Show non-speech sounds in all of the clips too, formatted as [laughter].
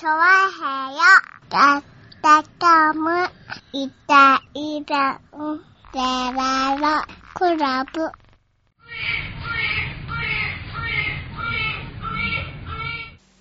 チョワヘヨだったかむいたいたんでららクラブ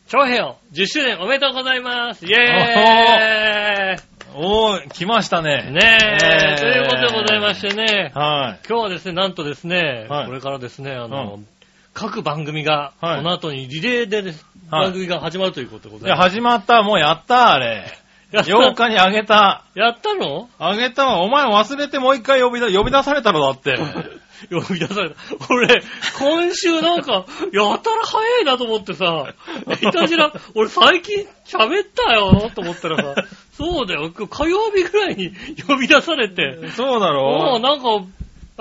長編10周年おめでとうございますイェーイおー、来ましたね。ねえ、えーということでございましてね、はい。今日はですね、なんとですね、はいこれからですね、あの、うん各番組が、はいこの後にリレーでです、はい番組が始まるということでごいや、ざいます。始まった。もうやった、あれ。やった8日にあげた。やったの？あげたわ。お前忘れてもう一回呼び出、呼び出されたろ、だって。[laughs] 呼び出された。俺、今週なんか、[laughs] やたら早いなと思ってさ、いたじら、俺最近喋ったよと思ったらさ、[laughs] そうだよ、火曜日ぐらいに呼び出されて、そうだもろうなんか、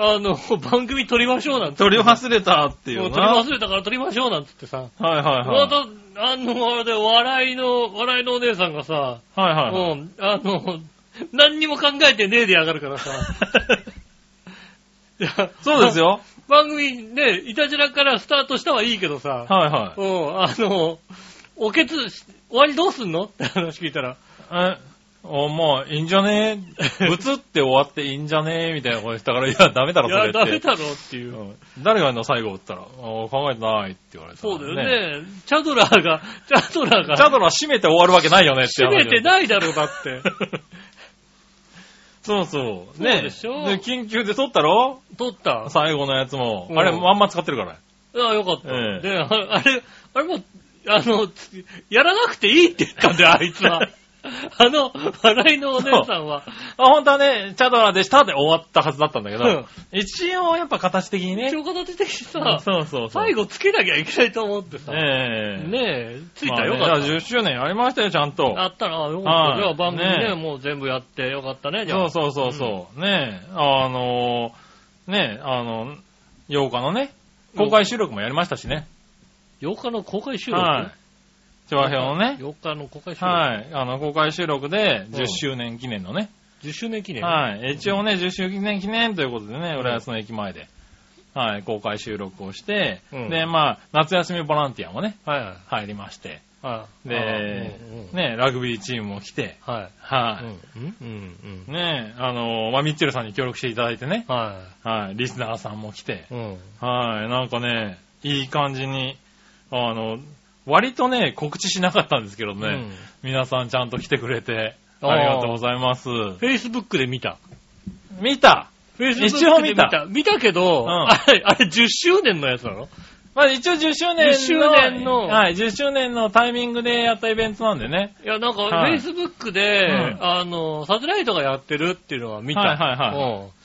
あの、[laughs] 番組撮りましょうなんて。取り忘れたっていうな。撮り忘れたから撮りましょうなんつってさ。はいはいはい。また、あの、あれで、笑いの、笑いのお姉さんがさ、はいはいはい。うん、あの、何にも考えてねえでやがるからさ。[laughs] いやそうです。よ。番組ね、いたじらからスタートしたはいいけどさ、はいはうん、あの、おけつ、終わりどうすんの？って話聞いたら、い。え、お、もういいんじゃね？え [laughs] ブツって終わっていいんじゃね？えみたいなこと言ったから、いや、ダメだろ、それって。ダメだろっていう。うん誰がやるの最後って言ったら、あ考えてないって言われた、そうだよね。[laughs] チャドラーが、チャドラーが、チャドラ閉めて終わるわけないよねって閉めてい。ないだろう、だって。[laughs] そうそう。そうねでしょ？で、緊急で撮ったろ？撮った。最後のやつも。うんあれ、まんま使ってるから。ああ、よかった。ええで、ああれ、あれもう、あの、つやらなくていいって言ったんだよ、あいつは。[laughs] あの、笑いのお姉さんは。あ、本当はね、チャドラでしたで終わったはずだったんだけど、うん一応やっぱ形的にね一。応形的にさ、そうそうそう。最後つけなきゃいけないと思ってさ。ねえええ、ついたまあねよかった。じゃあ10周年やりましたよ、ちゃんと。あったら、あよかった。はいじゃあ番組ねね、もう全部やってよかったね、じゃあ。そうそうそうそう。ねえ、あのー、ねえ、あの、8日のね、公開収録もやりましたしね。8日の公開収録？はい。ね。8日の公開収録。はい。あの、公開収録でうん10周年記念のね。10周年記念。はい。一応ね、10周年記念ということでね、浦安の駅前で、はい、公開収録をして、うんで、まあ、夏休みボランティアもね、はいはい。入りまして、はい。であうんうんね、ラグビーチームも来て、はい。はうんうんうんうんい。ね、あの、まあ、ミッチェルさんに協力していただいてね、ははい、リスナーさんも来て、い。うん。はい、なんかね、いい感じに、あの、割とね、告知しなかったんですけどね、うん。皆さんちゃんと来てくれて、ありがとうございます。Facebook で見た。見た。Facebook 一応見た。で見たけど、ん。あれ、あれ10周年のやつなの？まあ一応10周年の、10周年の。はい、10周年のタイミングでやったイベントなんでね。いや、なんか、はい。Facebook で、うん。あの、サテライトがやってるっていうのは見た。はいはいはい。うん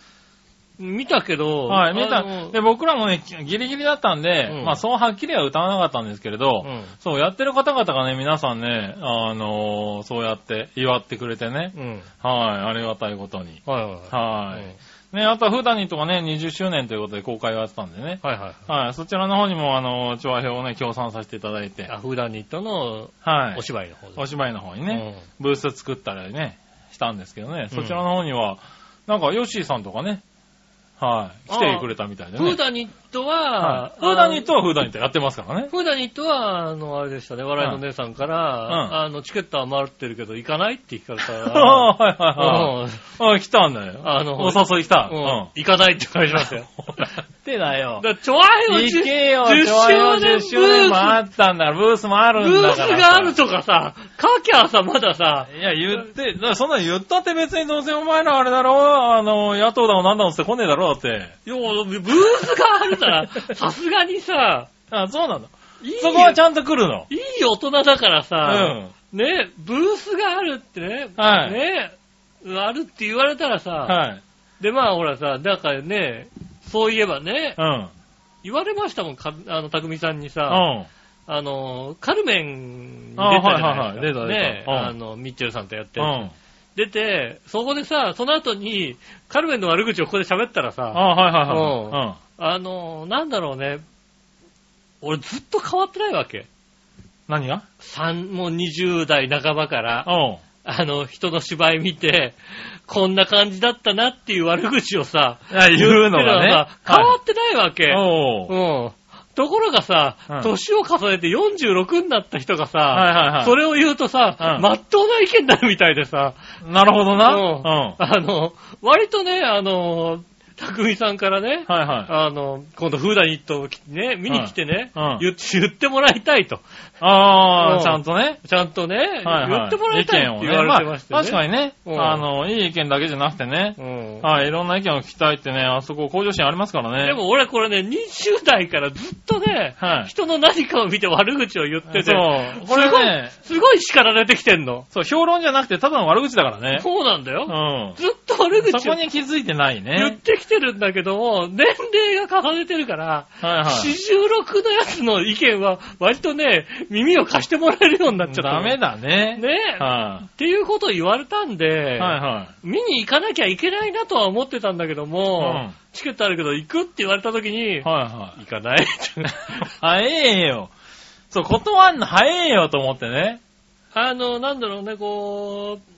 見たけど、はい、見た。で、僕らもね、ギリギリだったんで、うんまあそうはっきりは歌わなかったんですけれど、うんそう、やってる方々がね、皆さんね、あのーそうやって祝ってくれてね、うん。はい、ありがたいことに。はいはいはい。はい。うんね、あとはフーダニットがね、20周年ということで公開をやってたんでね。はいはい。はい、そちらの方にも、あの、調和表をね、協賛させていただいて、アフーダニットのはいお。芝居の方でお芝居の方にね、ブース作ったりね、したんですけどね、うんそちらの方には、なんか、ヨッシーさんとかね、はい、来てくれたみたいでね。フーダニットは、はいフーダニットはフーダニットやってますからね。フーダニットは、あの、あれでしたね、笑いの姉さんから、うんあの、チケットは回ってるけど行かないって聞かれたあら、あ、はいはいうんはい。あ来たんだよ。あのお誘い来た。ううんん。行かないって返しましたよ。[laughs] ってだよだ。ちょわいよ、行けよ、10調和表10周年周年もあったんだブースもあるブースんだから。があるとかさ、書きゃさ、まださ、いや、言って、そんなの言ったって別にどうせお前らあれだろあの、野党だもなんだもんって来ねえだろだって。いや、ブースがあるから、[laughs] さすがにさ、あ、そうなんだ。いいよそこはちゃんと来るの。いい大人だからうさ、ん。ね、ブースがあるってね、はいね、あるって言われたらさ、はい。で、まあほらさ、だからね、そういえばね、うん。言われましたもん、かあの、たくみさんにうさ、ん。あの、カルメンに出たじゃあはいはいなはいいですか。出た出たね、うんあの、ミッチェルさんとやって。うん。出て、そこでさ、その後に、カルメンの悪口をここで喋ったらあさ、はいはいはあの、なんだろうね、俺ずっと変わってないわけ。い。うん。何が？三、もう20代半ばから、うん。あの、人の芝居見て、こんな感じだったなっていう悪口をさ、言うのがね変わってないわけ。おううん。ところがさうん、年を重ねて46になった人がさ、はいはいはいそれを言うとさ、うんまっとうな意見になるみたいでさ、なるほどな。うんうん。あの、割とね、あの、[laughs] 匠さんからね、はいはい。あの、今度フーダニットをね、見に来てね、うん言言ってもらいたいと。ああ、うんちゃんとね。ちゃんとね、はいはい言ってもらいたいって言われてましてね。まあ、確かにね、うんあの、いい意見だけじゃなくてね、うんはい、いろんな意見を聞きたいってね、あそこ向上心ありますからね。でも俺これね、20代からずっとね、はい人の何かを見て悪口を言ってて、そう、これね、すごい叱られてきてんの。そう、評論じゃなくてただの悪口だからね。そうなんだよ。うん。ずっと悪口をそこに気づいてない言っね。てきてるんだけども、年齢が重ねてるから、はいはい。46のやつの意見は割とね、耳を貸してもらえるようになっちゃったの。ダメだね。ねえ。はっていうことを言われたんで、い。はいは見に行かなきゃいけないなとは思ってたんだけども、うんチケットあるけど行くって言われた時に、い。はいはい。行かない。[laughs] 早えよ。そう、断んの早えよと思ってね。あの、なんだろうね、こう、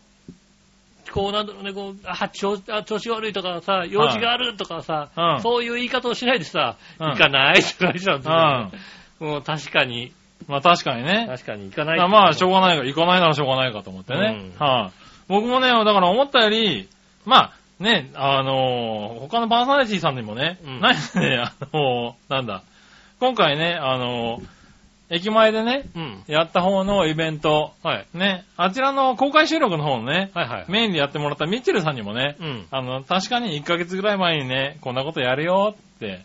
こうなんだろうね、こう、あ、調あ調子悪いとかさ、用事があるとかさ、うん。そういう言い方をしないでさ、うん。行かないとか言ってたんですうよ、ん。もう確かに、まあ確かにね。確かに行かないまあまあ、しょうがないから、行かないならしょうがないかと思ってね。うん。はい、僕もね、だから思ったより、まあ、ね、あのー他のパーソナリティさんにもね、うん。何ね、あのーなんだ、今回ね、あのー駅前でね、うん。やった方のイベント、はい。ね、あちらの公開収録の方のね、はいはい。メインでやってもらったミッチェルさんにもね、うん。あの、確かに1ヶ月ぐらい前にね、こんなことやるよって、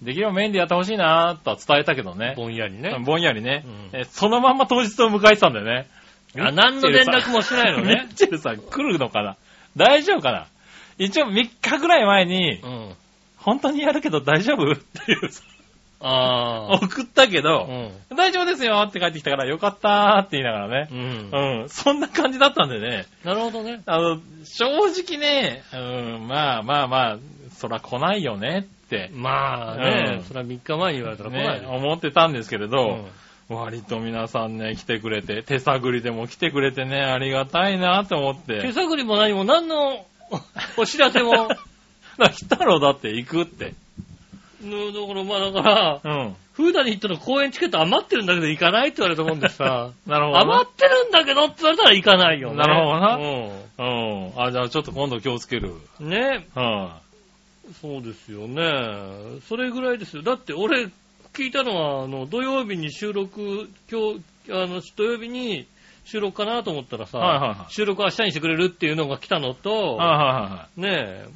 できればメインでやってほしいなとは伝えたけどね。ぼんやりね。ぼんやりね、うんえそのまんま当日を迎えてたんだよね。あ、何の連絡もしないのミねッ。チェルさん来るのかな？大丈夫かな？一応3日ぐらい前に、うん。本当にやるけど大丈夫？っていうさああ。送ったけうど、ん。大丈夫ですよって帰ってきたからよかったーって言いながらね。うん。うん、そんな感じだったんでね。なるほどね。あの、正直ね、うん、まあまあまあ、そら来ないよねって、まあね、うんそれは3日前に言われたら来ないね、よ。思ってたんですけれうど、ん割と皆さんね、来てくれて、手探りでも来てくれてね、ありがたいなと思って。手探りも何も何のお知らせも、だから来たろだって行くって。のだからまあだから、うん。フーダニットの公演チケット余ってるんだけど行かないって言われたもんでさ、[laughs] なるほどな。余ってるんだけどって言われたら行かないよね。なるほどなううん。あ、じゃあちょっと今度気をつける。ん。ね、はそうですよね。それぐらいですよ。だって俺聞いたのは、あの、土曜日に収録、今日、あの、土曜日に収録かなと思ったらさ、はいはいはい収録明日にしてくれるっていうのが来たのと、い。はいはいはね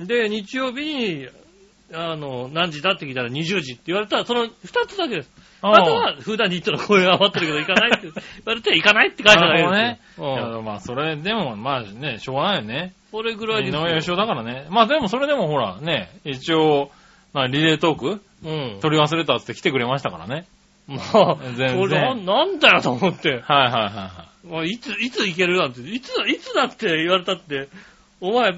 え。で、日曜日に、あの、何時だって聞いたら20時って言われたら、その2つだけです。い。あとは、普段ニットの声が余ってるけど行かないって言われて、行かないって書いてあなるほどるね。ですよ。いうんやまあ、それでも、まあね、しょうがないよね。それぐらい井ですよ。上義雄だからね。まあでもそれでもほら、ね、一応、なリレートークうん。取り忘れたって来てくれましたからね。まあ、全然ななんだよと思って。はいはいはいはい。まあ、いつ、いつ行けるなんて、いつ、いつだって言われたって、お前、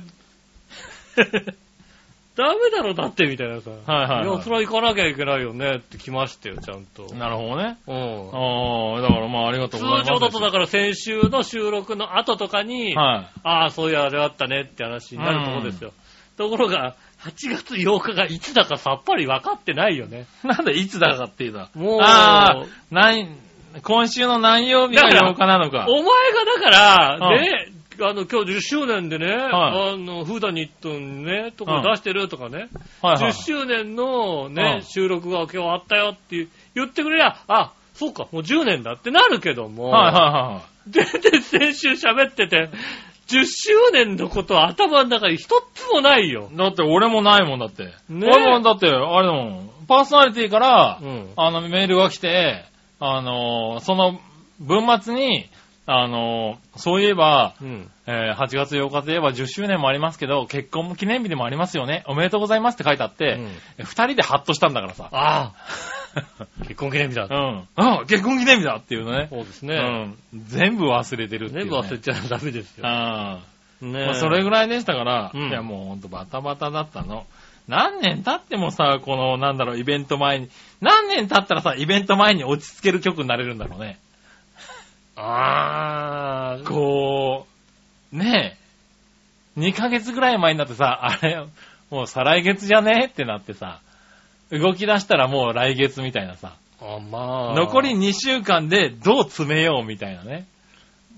ダメだろだってみたいなさ。はいはいはいや、それは行かなきゃいけないよねって来ましたよ、ちゃんと。なるほどね。うん。ああ、だからまあありがとう通ございます。常だとだから先週の収録の後とかに、はああ、そういうあれあったねって話になるところですよ。ところが、8月8日がいつだかさっぱり分かってないよね。い。なんでいつだかっていうのは？もう、ああ、何、今週の何曜日がだから8日なのか。お前がだから、うんね、あの、今日10周年でね、はあの、フーダニットにね、とか出してるとかね、はいはい10。周年のね、うん収録が今日あったよって言ってくれりゃ、あ、そうか、もう10年だってなるけども、はいはいは全然先週喋ってて、10周年のことは頭の中に一つもないよ。い。だって俺もないもんだって。ね俺もだって、あれだもん、パーソナリティから、うん。あの、メールが来て、あのーその、文末に、あのーそういえば、うん。えー8月8日といえば10周年もありますけど、結婚記念日でもありますよね。おめでとうございますって書いてあって、二、人でハッとしたんだからさ。ああ、[laughs] 結婚記念日だう。ん。あ結婚記念日だっていうのね。そうですね。うん。全部忘れてるっていう、ね。全部忘れちゃダメですよ。あねまあ、それぐらいでしたから、うんいやもうほんとバタバタだったの。何年経ってもさ、この、なんだろう、イベント前に、何年経ったらさ、イベント前に落ち着ける曲になれるんだろうね。ああ、こう、ねえ、2ヶ月ぐらい前になってさ、あれ、もう再来月じゃね？ってなってさ、動き出したらもう来月みたいなさ。あ、まあ。残り2週間でどう詰めようみたいなね。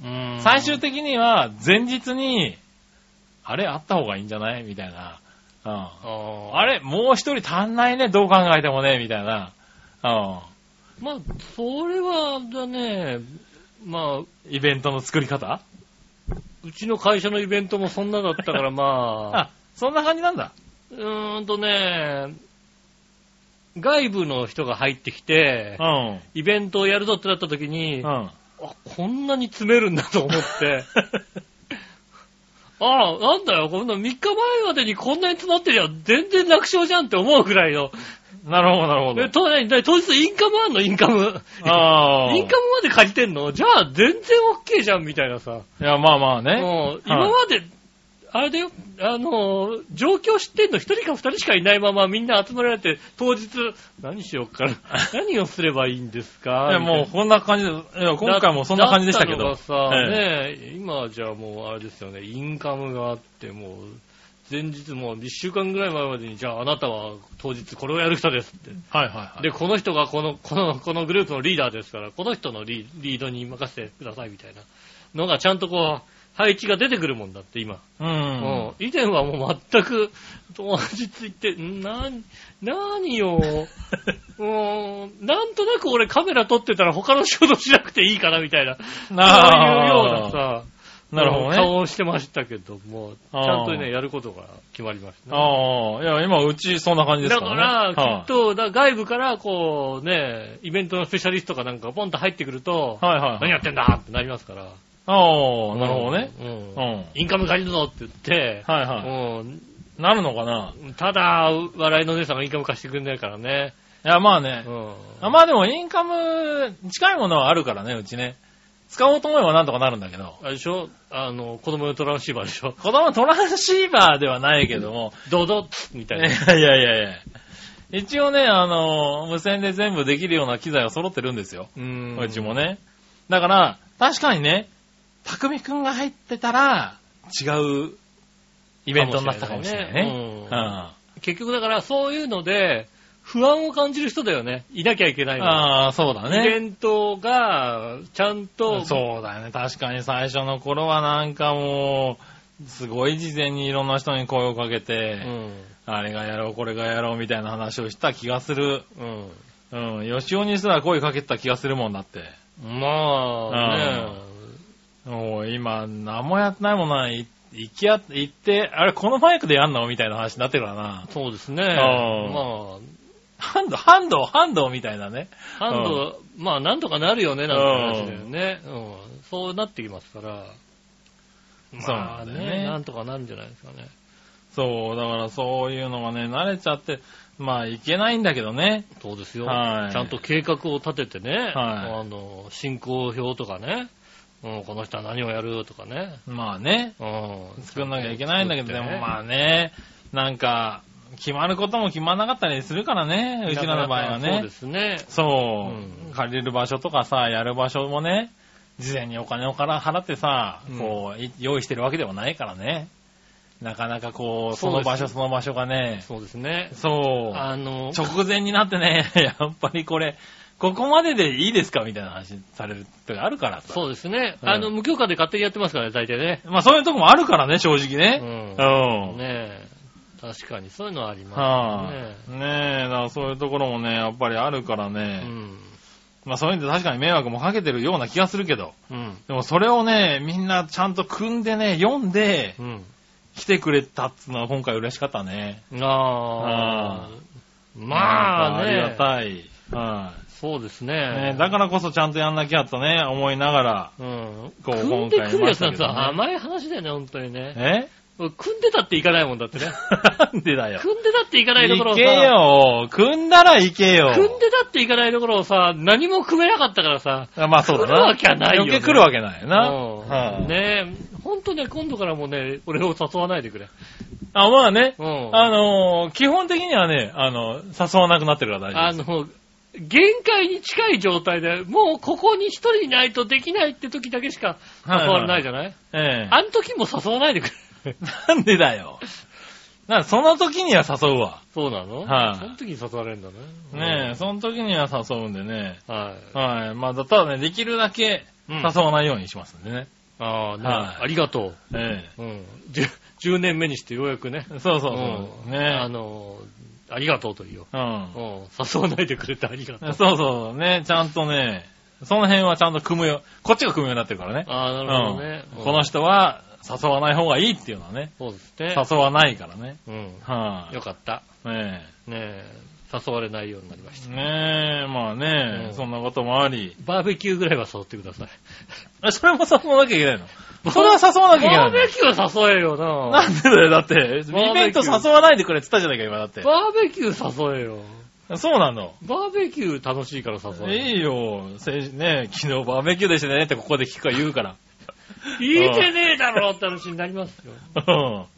うん、最終的には前日に、あれあった方がいいんじゃない？みたいな。うん。あれもう一人足んないね、どう考えてもね、みたいな。うまあ、それは、だね、まあ、ん。イベントの作り方？うちの会社のイベントもそんなだったから、まあ、[laughs] あ、そんな感じなんだ。うーんとね、外部の人が入ってきてう、ん。イベントをやるぞってなった時に、あ、うん。こんなに詰めるんだと思って、[laughs] ああ、なんだよ、こんな3日前までにこんなに詰まってりゃ全然楽勝じゃんって思うくらいの。なるほど、なるほどえ。当然当日インカムあんの？インカム。ああ。[laughs] インカムまで借りてんの？じゃあ全然 OK じゃんみたいなさ。いや、まあまあね。うん今まで、あれだよ、あの、状況知ってんの？一人か二人しかいないままみんな集まられて、当日、何しようかな。[laughs] 何をすればいいんですか？いや、もうこんな感じで、いや、今回もそんな感じでしたけど。だったのがさ、えね今はじゃあもうあれですよね、インカムがあって、もう、前日もう1週間ぐらい前までに、じゃああなたは当日これをやる人ですって。はいはいはい。で、この人がこの、[laughs] この、このグループのリーダーですから、この人のリリードに任せてくださいみたいなのがちゃんとこう、配置が出てくるもんだって、今。うん。うん。以前はもう全く、当日行って、んな、何よ。[laughs] うん、なんとなく俺カメラ撮ってたら他の仕事しなくていいかなみたいな、そういうようなさ、なるほどね。顔をしてましたけども、ちゃんとね、やることが決まりましたね。ああ、いや、今、うちそんな感じですだかからら、ね。きっと、だ外部から、こう、ね、イベントのスペシャリストかなんかポンと入ってくると、はい、はいはい。何やってんだってなりますから。ああ、なるほどね。うん。ううんん。インカム借りるぞって言って、はいはうんい。なるのかなただ、笑いのお姉さんがインカム貸してくれないからね。いや、まあねう。ん。あまあでも、インカム、近いものはあるからね、うちね。使おうと思えばなんとかなるんだけど。あれでしょ？あの、子供用トランシーバーでしょ？[laughs] 子供トランシーバーではないけども。ドドッみたいいな。[laughs] やいやいやいや。一応ね、あの、無線で全部できるような機材は揃ってるんですよ。うーん。うちもね。だから、確かにね、匠くんが入ってたら、違うイベントになったかもしれないね。いねうん結局だから、そういうので、不安を感じる人だよね。いなきゃいけない。ああ、そうだイベね。ントが、ちゃんと、そうだよね。確かに最初の頃はなんかもう、すごい事前にいろんな人に声をかけうて、ん。あれがやろう、これがやろうみたいな話をした気がする。うん。うん。吉尾にすら声かけてた気がするもんだって。まあ、ねもう今、何もやってないもんな。い行きや、行って、あれ、このマイクでやんの？みたいな話になってるからな。そうですね。んまあ、ハンド、ハンド、ハンドみたいなね。ハンド、まあ、なんとかなるよね、なんて話だよね。うん。そうなってきますから。まあねね、なんとかなるんじゃないですかね。そう、だからそういうのがね、慣れちゃって、まあいけないんだけどね。そうですよ。はいちゃんと計画を立ててね、はいあの、進行表とかね、うん、この人は何をやるとかね、まあね、うん、作んなきゃいけないんだけど、でもまあ、あね、なんか、決まることも決まんなかったりするからね、うちらの場合はねそうで。すね。そう、うん借りる場所とかさ、やる場所もね、事前にお金をから払ってさ、うんこう、い用意してるわけではないからね。なかなかこう、その場所その場所がね、そうですね。そう、あの、直前になってね、[laughs] やっぱりこれ、ここまででいいですかみたいな話される時あるからさ。そうですね。うんあの、無許可で勝手にやってますからね、大体ね。まあそういうとこもあるからね、正直うね。ん。うん。ねえ。確かに、そういうのはありはまい、すね。ねえ、だからそういうところもね、やっぱりあるからね。うん。まあそういうんで確かに迷惑もかけてるような気がするけど。うん。でもそれをね、みんなちゃんと組んでね、読んでうん。来てくれたっつうのは今回嬉しかったね。ああ。まあかありがね。たい。はそうですい、ねね。だからこそちゃんとやんなきゃとね、思いながら。うん。こう組んでくるやつなんて甘い話だよね、本当にね。え？組んでたっていかないもんだってね。なんでだよ。組んでたっていかないところをさ、行けよ。組んだら行けよ。組んでたっていかないところをさ、何も組めなかったからさ、あまあそうだな。来るわけはないよね余計来るわけないよな。うんはいねえ、ほんとね、今度からもね、俺を誘わないでくれ。あ、まあね。うん。あのー基本的にはね、あの、誘わなくなってるから大丈夫です。あの、限界に近い状態で、もうここに一人いないとできないって時だけしか誘われないじゃない、ええあの時も誘わないでくれ。[laughs] なんでだよ。なその時には誘うわ。そうなの？はいその時に誘われるんだね。ねえ、その時には誘うんでね。はい。はい。まあ、だったらね、できるだけうん誘わないようにしますんでね。ああ、ねはいありがとえう。うん。10, 10年目にしてようやくね。え。そうそうそう。うんねあの、ありがとうと言うよ。うん。うん。誘わないでくれてありがとう。そうそう。ね、ちゃんとね、その辺はちゃんと組むよ。こっちが組むようになってるからね。ああ、なるほどね。うんこの人は誘わない方がいいっていうのはね。そうですね。誘わないからね。うん。はい、よかった。ねねえ、誘われないようになりましえ。た。ねえ、まあね、うんそんなこともあり。バーベキューぐらいは誘ってください。[laughs] えそれも誘わなきゃいけないの？それは誘わなきゃいけないの？バーベキューは誘えよな。なんでだよ、だって。イベント誘わないでくれって言ったじゃないか、今だって。バーベキュー誘えよ。そうなの。バーベキュー楽しいから誘えよ。いいよ。せね昨日バーベキューでしたねってここで聞くから言うから。聞いてねえだろって話になりますよ。うん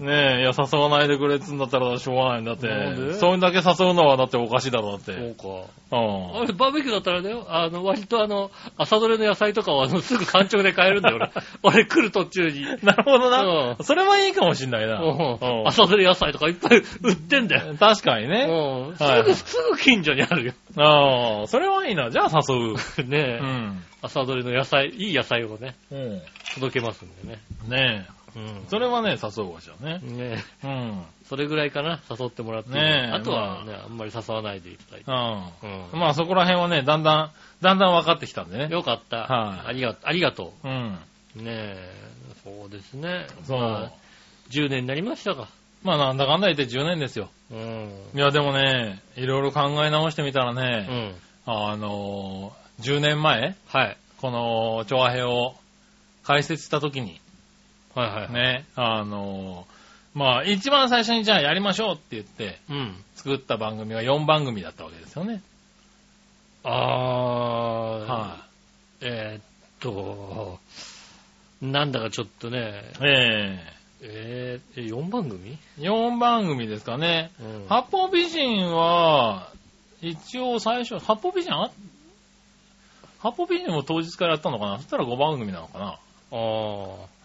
ねえ、いや、誘わないでくれっつんだったらしょうがないんだってなんで？それだけ誘うのはだっておかしいだろうだって。そうか。うん。あれ、バーベキューだったらだよ、あの、割とあの、朝どれの野菜とかは、あの、すぐ干直で買えるんだよ、[laughs] 俺。俺来る途中に。なるほどうな。それはいいかもしんないな。うんうん朝どれ野菜とかいっぱい売ってんだよ。[laughs] 確かにね。うん。すぐ、はいすぐ近所にあるよ。ああ、それはいいな。じゃあ誘う。[laughs] ねえ、うん。朝どれの野菜、いい野菜をね、うん。届けますんでね。ねうんえ。それはね、誘うわ、じゃあね。ねえ、うん。それぐらいかな、誘ってもらって。ねえあとはね、あんまり誘わないでいただいて。うん。うんまあそこら辺はね、だんだん、だんだん分かってきたんでね。よかった。はいありが、ありがとうん。う。ねえ、そうですね。そう。まあ10年になりましたか。まあなんだかんだ言って10年ですよ。うん。いやでもね、いろいろ考え直してみたらうね、ん。あのー、10年前、はい。この、調和平を開設した時に、はいはいはい。ね、あのー、まあ一番最初にじゃあやりましょうって言ってうん。作った番組が4番組だったわけですよね。あー、はえーっと、なんだかちょっとね、い。ええー、え4番組？え4番組ですかね。うん八方美人は、一応最初、八方美人あ八方美人も当日からやったのかな？そしたら5番組なのかな？あ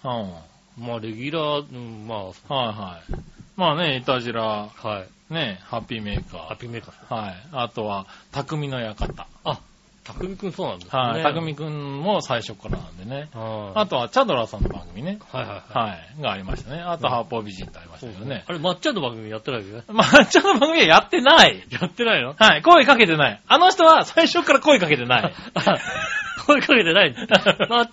あ、うん。まあ、レギュラー、うん、まはいはい。まあね、いたじら、あ、はい。ね、ハッピーメーカハッピーメーカー。はい。あとは、匠の館。あ、たくみくんそうなんですね。はい。匠くんも最初からなんでね。はいあとは、チャドラーさんの番組ね。はいはいはい。はい。がありましたね。あと、うん八方美人ってありましたけどね。あれ、まっちゃんの番組やってないよね。まあ、ちゃんの番組はやってない。[laughs] やってないの？はい。声かけてない。あの人は最初から声かけてない。[laughs] あ声かけてない。[laughs] まっ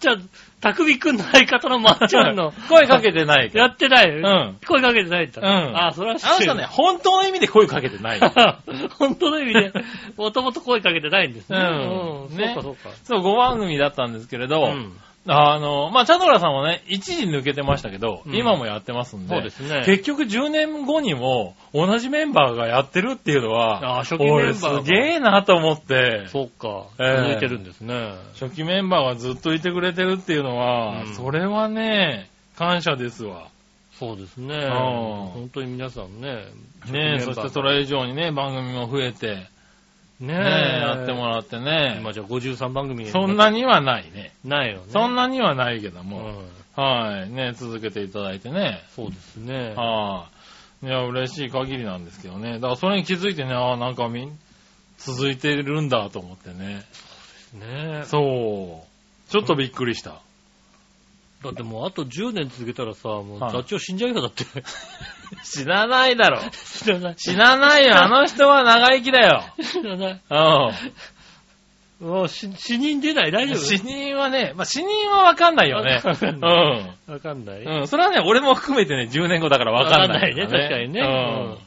たくみくんの相方のまっちゃんの。[laughs] 声かけてないから。やってない。うん。声かけてないんだ。うんあ、それは知ってるあの人ね、本当の意味で声かけてない。[laughs] 本当の意味で、もともと声かけてないんですね。うんねそうかそうか。そう、5番組だったんですけれど、うんあの、まあ、チャドラさんもね、一時抜けてましたけど、うん今もやってますんで、そうですね。結局10年後にも同じメンバーがやってるっていうのは、あ初期メンバー俺がすげえなと思って、そうか。ええ続いてるんですね。初期メンバーがずっといてくれてるっていうのは、うんそれはね、感謝ですわ。そうですね。ん本当に皆さんね。ねそしてそれ以上にね、番組も増えて、ねねやってもらってね、今じゃあ53番組そんなにはないね。ないよね。そんなにはないけども、うんはい、ね、続けていただいてね、そうですね。はい、いや、嬉しい限りなんですけどね。だからそれに気づいてね、ああ、なんかみん、続いてるんだと思ってね。ねそう。ちょっとびっくりした。だってもうあと10年続けたらさ、もうはい座長死んじゃうよ、だって。[laughs] 知らないだろ。知らない。知らないよ。あの人は長生きだよ。知らない。うもう死死人出ない大丈ん。夫？死人はね、まあ、死人はわかんないよね。わかんうないん。わかんない。うん。それはね、俺も含めてね、10年後だからわかんない、ね、確かにね。うん。うん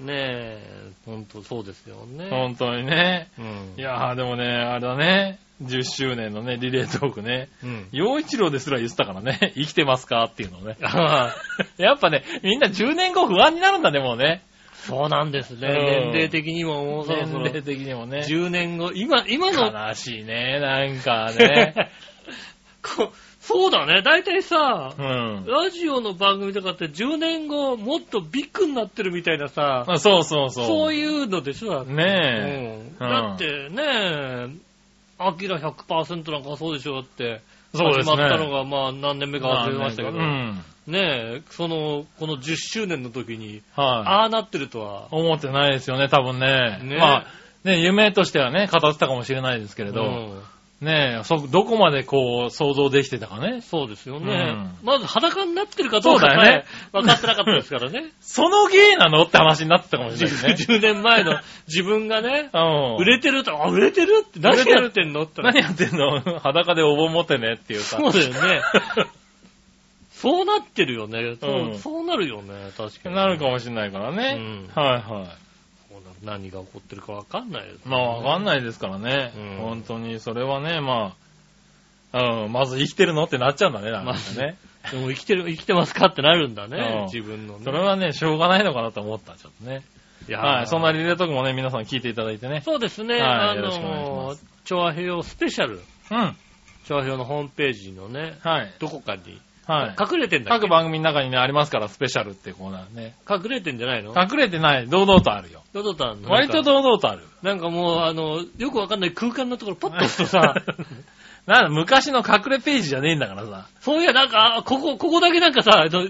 ねえ、ほんとそうですよね。本当にね。うん。いやーでもね、あれだね。10周年のね、リレートークね。うん。陽一郎ですら言ってたからね。[laughs] 生きてますかっていうのをね。[laughs] [laughs] やっぱね、みんな10年後不安になるんだね、もうね。そうなんですね。うん年齢的にももうそろ年そろ齢的にもね。10年後、今、今の、悲しいね、なんかね。こそうだね。大体さ、うん。ラジオの番組とかって10年後もっとビッグになってるみたいなさ、あそうそうそう。そういうのでしょだってねうんだってね、アキラ100%なんかそうでしょだって、そうですね始まったのが、まあ何年目か忘れましたけど、うん。ねえ、その、この10周年の時に、はい。ああなってるとは、思ってないですよね、多分ね。ねまあ、ね、夢としてはね、語ってたかもしれないですけれど、うんねそ、どこまでこう、想像できてたかね。そうですよね。うんまず裸になってるかどうかそうだよね分かってなかったですからね。[laughs] その芸なのって話になってたかもしれないね。10年前の自分がね、うん。売れてると、あ、売れてるって何やってんのって。何やってんの？裸でお盆持ってねっていうさ。そうだよね。[laughs] そうなってるよね。そう,、うんそうなるよね、確かに。なるかもしれないからね。うんはいはい。何が起こってるか分かんないです、まあわかんい。ないですからね。うん本当に、それはね、まあ、うん、まず生きてるのってなっちゃうんだね、なんかね。でも生きてる、生きてますかってなるんだうんね、自分のね。それはね、しょうがないのかなと思った、ちょっとね。いやーはい。そんなリレートークもね、皆さん聞いていただいてね。そうですね、あはいよろしくお願いしのま、調和平スペシャル、うん。調和平のホームページのね、はい。どこかに、はい。隠れてんだ各番組の中にね、ありますから、スペシャルってコーナーね。隠れてんじゃないの？隠れてない、堂々とあるよ。どどたんの？割と堂々とある。なんかもう、あの、よくわかんない空間のところパッと押すとさ、[laughs] なんだ、昔の隠れページじゃねえんだからさ。そういや、なんか、あここ、ここだけなんかさ、あの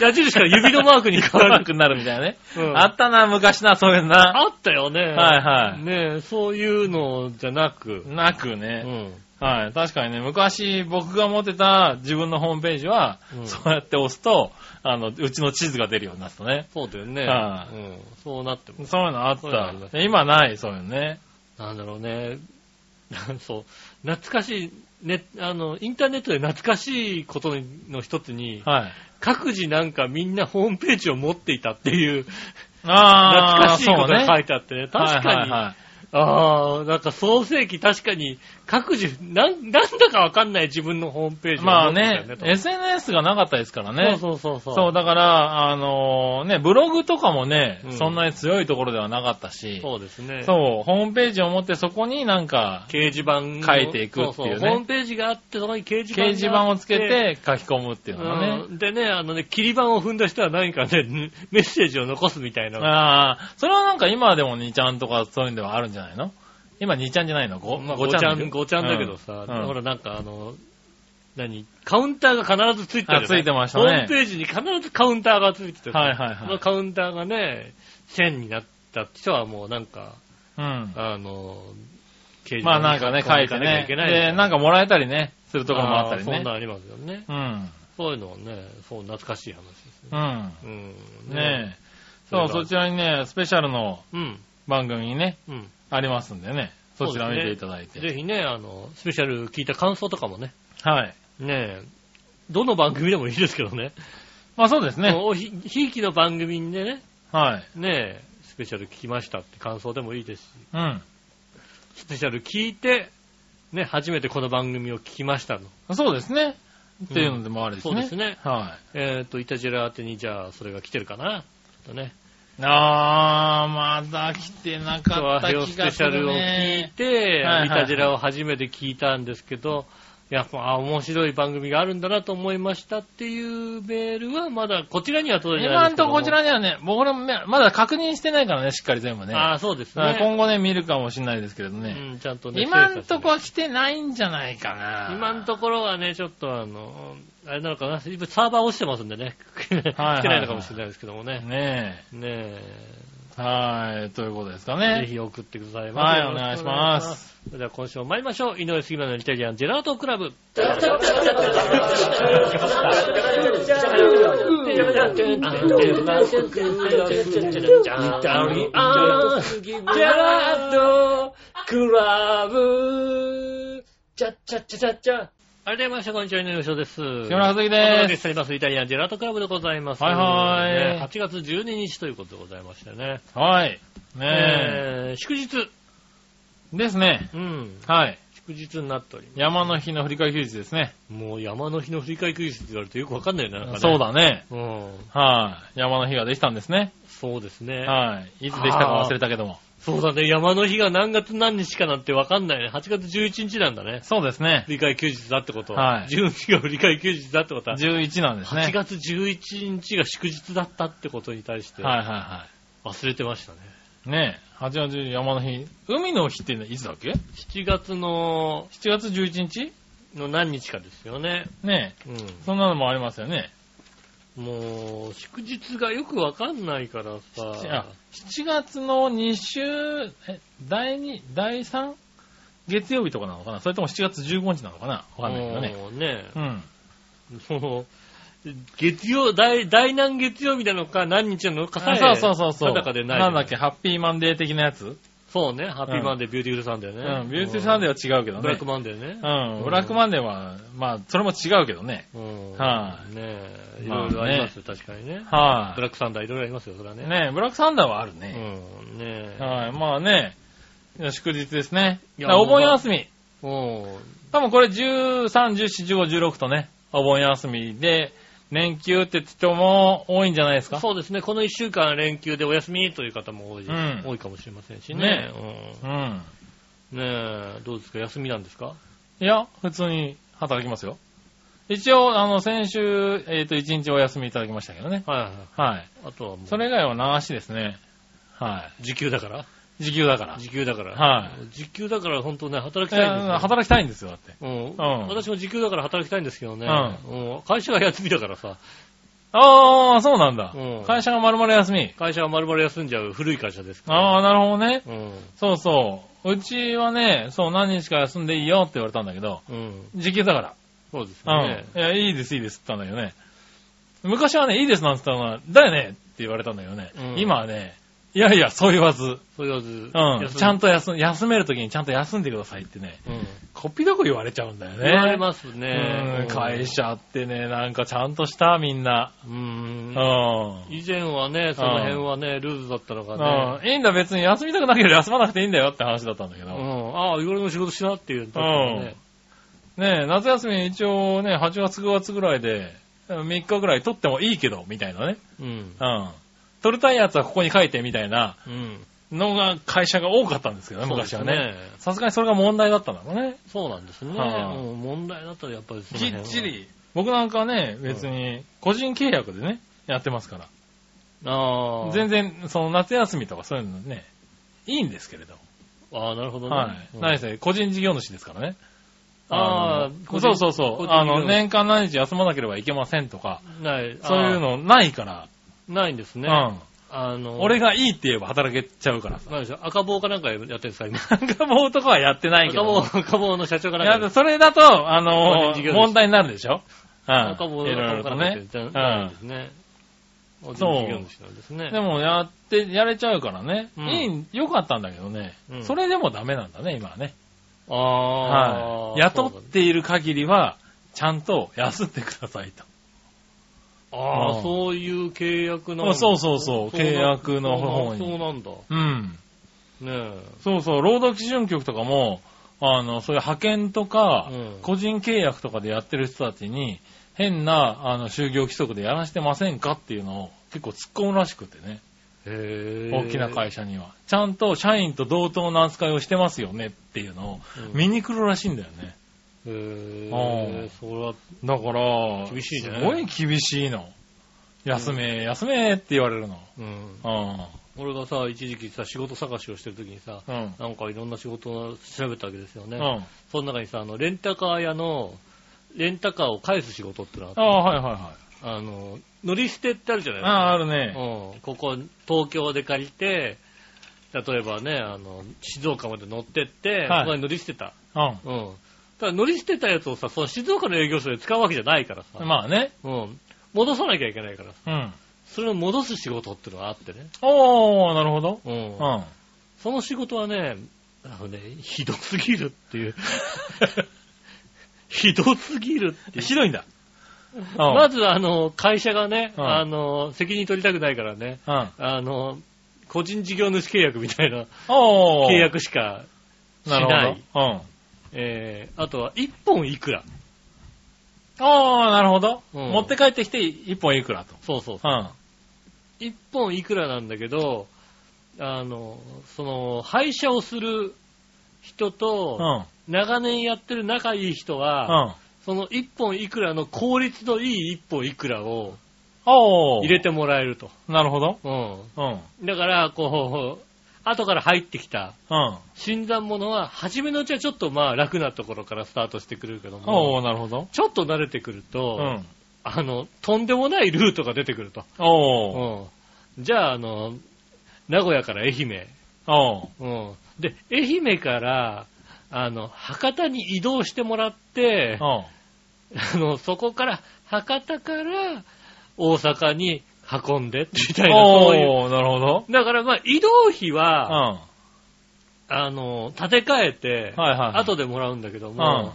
矢印から指のマークに変わる。[laughs] マークになるみたいなね。うんあったな、昔な、そういうのな。あったよね。はいはいねえそういうのじゃなく、なくうね。ん。はい。確かにね、昔僕が持ってた自分のホームページは、うんそうやって押すと、あの、うちの地図が出るようになったね。そうだよね。はいうん。そうなっても。そういうのあった。今ない、そういうのね。なんだろうね。[laughs] そう。懐かしい、ね、あの、インターネットで懐かしいことの一つに、はい。各自なんかみんなホームページを持っていたっていう、あ懐かしいことが書いいてあってね。確かに、はああ、なんか創世記確かに各自、なん、なんだかわかんない自分のホームページをまあね SNS がなかったですからね。そうそうそうそう。そう、だから、あのね、ブログとかもね、うんそんなに強いところではなかったし、そうですね。そう、ホームページを持ってそこになんか、掲示板の書いていくっていうねそそホームページがあって、そこに掲示板掲示板をつけて書き込むっていうのがね。うんでね、あのね、切り板を踏んだ人は何かね、メッセージを残すみたいな。ああ、それはなんか今でも2ちゃんとかそういうんではあるんじゃないの？今2ちゃんじゃないの？5, まあ、5 5ちゃん、いる5ちゃんだけどさ、うんうんほらなんかあの、何？カウンターが必ずついてるあついてましたねホームページに必ずカウンターがついててさはいはいはいそのカウンターがね、1000になった人はもうなんか、うん。あの、まあなんかね、書いてね。で、なんかもらえたりね、するところもあったりねーそんな。のありますよね。うん。そういうのをね、そう懐かしい話ですうね。ん。うん。ねえ。そう、そちらにね、スペシャルのうん。番組にね、うん。ありますんでね。そちら見ていただいて。ぜひね、あの、スペシャル聞いた感想とかもね、はい。ねえ、どの番組でもいいですけどね、まあそうですね。おひひいきの番組でね、はい。ねえ、スペシャル聞きましたって感想でもいいですし、うん。スペシャル聞いて、ね、初めてこの番組を聞きましたの。そうですね。っていうのでもありですね。そうですね。はえっ、と、イタジラ宛てにじゃあ、それが来てるかな。とね、い。あー、まだ来てなかった気がするペシャルを聞いね。て、はいはいイタジラを初めて聞いたんですけど、やっぱ、あ、面白い番組があるんだなと思いましたっていうメールは、まだこちらには届いてない今んとここちらにはね、僕らもねまだ確認してないからね、しっかり全部ね。ああ、そうですね。今後ね、見るかもしれないですけれどね。うん、ちゃんとね。今んとこは来てないんじゃないかな。今んところはね、ちょっとあの、あれなのかな、今サーバー落ちてますんでね。来てないのかもしれないですけどもね。ねねえ。え。はい、ということですかぜね。ひ送ってください。はいお願いします。それでは今週も参りましょう。井上杉村のイタリアンジェラートクラブ。ありがとうございました。こんにちは、井上翔です。木村和樹です。しております。イタリアンジェラートクラブでございます。はいはーいね8月12日ということでございましてね。はい。ねえー祝日。え。ですね。うん。はい。祝日になっておりま山の日の振り返り休日ですね。す。もう山の日の振り返りクイズって言われるとよくわかんないよね。なんかねそう。だね。うん。はい。山の日ができたんですね。そうですね。はい。いつできたか忘れたけども。そうだね。山の日が何月何日かなんてわかんないね。8月11日なんだね。そうですね振。り返り休日だってことはい12日が振り返り休日だってことは。11なんですね。8月11日が祝日だったってことに対してはいはいは忘れてましたね。い。ねえ。8月11山の日。海の日っていつだっけ？7月の ?7 月11日？の何日かですよね。ねうそんなのもありますよね。ん。もう、祝日がよくわかんないからあさ。7月の2週、え、第2、第 3? 月曜日とかなのかな？それとも7月15日なのかな？わかんないけどね。もうねうん。月曜、第、第何月曜日なのか何日なのかさえ、そうそうそうそう。なんだっけ、ハッピーマンデー的なやつ？そうね、ハッピーマンデー、ビューティフルサンデーね。うん。ビューティーサンデーは違うけどね。ブラックマンデーね。うん。ブラックマンデーは、まあ、それも違うけどね。うん。はいねえ、いろいろありますよ、確かにね。はブラックサンダーいろいろありますよ、それはね。い。ねブラックサンダーはあるうね。ん、ねえ。はい。まあね、祝日ですね。いやお盆休み。うん。多分これ13、14、15、16とね、お盆休みで、連休って人も多いんじゃないですか？そうですね、この一週間連休でお休みという方も多い,、うん多いかもしれませんしね。ねううん。ん。ねえ、どうですか、休みなんですか？いや、普通に働きますよ。一応、あの、先週、えっ、と、1日お休みいただきましたけどね。はいはい。はい。あとはもう、それ以外は流しですね。は時給だから？い。時給だから。時給だから。はい時給だから本当ね、働きいたいんですよ。や働きたいんですよ、だって。うんうん私も時給だから働きたいんですけどね。ううん会社が休みだからさ、ああ、そうなんだ。うん会社が丸々休み。会社が丸々休んじゃう古い会社ですから。ああ、なるほどね。うん。そうそう。うちはね、そう、何日か休んでいいよって言われたんだけど、うん。時給だから。そうですうん。いや、いいです、いいですって言ったんだけどね。昔はね、いいですなんて言ったのは、だよねって言われたんだけどね。うん今はね、いやいや、そう言わず、そう言わず、うん。休ちゃんと休休めるときにちゃんと休んでくださいってね、うん。こっぴどく言われちゃうんだよね。言われますねう。ん、会社ってね、なんかちゃんとした、みんな。う。うんん。以前はね、その辺はね、ルーズだったのがね。うん。いいんだ、別に休みたくなければ休まなくていいんだよって話だったんだけど。うん。ああ、いろいろ仕事しなっていう。確かにねねえ、夏休み一応ね、8月9月ぐらいで、3日ぐらい取ってもいいけど、みたいなね。うん。うん。取りたいやつはここに書いてみたいなうん。のが会社が多かったんですけどね、昔はね。さすがにそれが問題だったんだろうね。そうなんですね。はいうん問題だったらやっぱりきっち。り。僕なんかはね、別に個人契約でね、やってますから。ああ。全然、その夏休みとかそういうのね、いいんですけれど。ああ、なるほどね。はい。うん何せ、個人事業主ですからね。ああそうそうそう。あの、年間何日休まなければいけませんとか、ない。そういうあのないから。あ。ないんですね。うん。あの、俺がいいって言えば働けちゃうからさ。なんでしょ？う、赤棒かなんかやってるんですか、今。赤棒とかはやってないけ赤棒、ど。赤棒 [laughs] の社長かいなんかや、それだと、あ個の人事業主問題になるでしょ？うん。赤棒のいろいろとね。じゃうないでん。すね。個人そう事業主なんですね。でも、やって、やれちゃうからね。うんいい、良かったんだけどねうん。それでもダメなんだね、今はね。ああ、はい。雇っている限りは、ちゃんと休んでくださいと。ああ、うんそういう契約なんだそうそうそう契約の方にそうなんだ。うん。ねそうそう、労働基準局とかも、あの、そういう派遣とか、うん個人契約とかでやってる人たちに、変な、あの、就業規則でやらせてませんかっていうのを結構突っ込むらしくてね。え。へえ。大きな会社には。ちゃんと社員と同等の扱いをしてますよねっていうのをうん見に来るらしいんだよね。へうんえ。それは、だから、厳しいねすごい厳しいの。休め、休めって言われるの。うん。うん。俺がさ、一時期さ、仕事探しをしてる時にさ、うん。なんかいろんな仕事を調べたわけですよね。うん。その中にさ、あの、レンタカー屋の、レンタカーを返す仕事ってのがああって、あ、はいはいはい。あの、乗り捨てってあるじゃないですか。ああ、あるね。うん。ここ、東京で借りて、例えばね、あの、静岡まで乗ってって、はいそこに乗り捨てた。ううん。ただ乗り捨てたやつをさ、その静岡の営業所で使うわけじゃないからさ。ん。まあね。うん。戻さなきゃいけないからさ。うん。それを戻す仕事ってのがあってね。おー、なるほど。うん。うん。その仕事はね、あのね、ひどすぎるっていう。[laughs] ひどすぎるっていう。ひどいんだ。[laughs] まずあの、会社がね、うんあの、責任取りたくないからね、うん。あの、個人事業主契約みたいな。契約しかしなない。るほど。うん。えー、あとは1本いくら。あー、なるほど。うん持って帰ってきて1本いくらと。そうそうそう。うん。1本いくらなんだけど、あの、その、廃車をする人うと、ん。長年やってる仲いい人うは、ん。その1本いくらの効率のいい1本いくらを。入れてもらえると。なるほど。うん。うん。だから、こう、後から入ってきたうん。新参者は、初めのうちはちょっとまあ楽なところからスタートしてくるけども、おー、なるほど。ちょっと慣れてくるうと、ん。あの、とんでもないルートが出てくると。おー。うん。じゃあ、あの、名古屋から愛媛。おー。うん。で、愛媛から、あの、博多に移動してもらって、おー。あの、そこから、博多から大阪に運んで、みたいな、そういう。なるほど。だからまあ、移動費うん。は、はあの、建て替えて、いはいはい。後でもらうんだけどうん。も、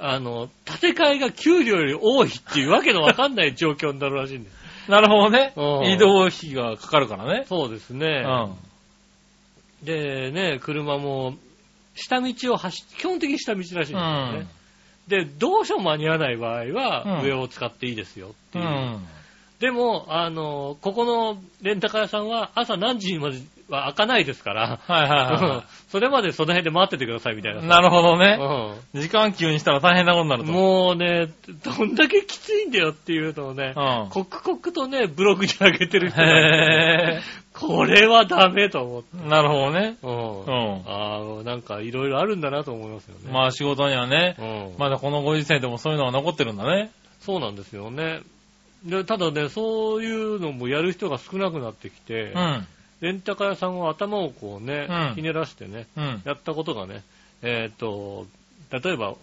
あの、建て替えが給料より多いっていうわけのわかんない状況になるらしいんです。なるほどねう。ん移動費がかかるからね。そうですうね。ん。で、ね、車も、下道を走っ、基本的に下道らしいんですよね。で、どうしても間に合わない場合は、うん上を使っていいですよっていう。うん。でも、あの、ここのレンタカー屋さんは朝何時までは開かないですから、はいはいはそれまでその辺で待っててくださいみたいな。い。なるほどね。う時間給にしたら大変なことになるん。と。もうね、どんだけきついんだよっていうのをね、うん。刻々とね、ブログに上げてる人がへこれはダメと思って。ー。なるほどね。うん。うんああ、なんかいろいろあるんだなと思いますよね。まあ仕事にはね、うん。まだこのご時世でもそういうのが残ってるんだね。そうなんですよね。で、ただね、そういうのもやる人が少なくなってきて、うん。レンタカー屋さんは頭をこうね、うんひねらしてね、うん。やったことがね、えっ、と、例えば、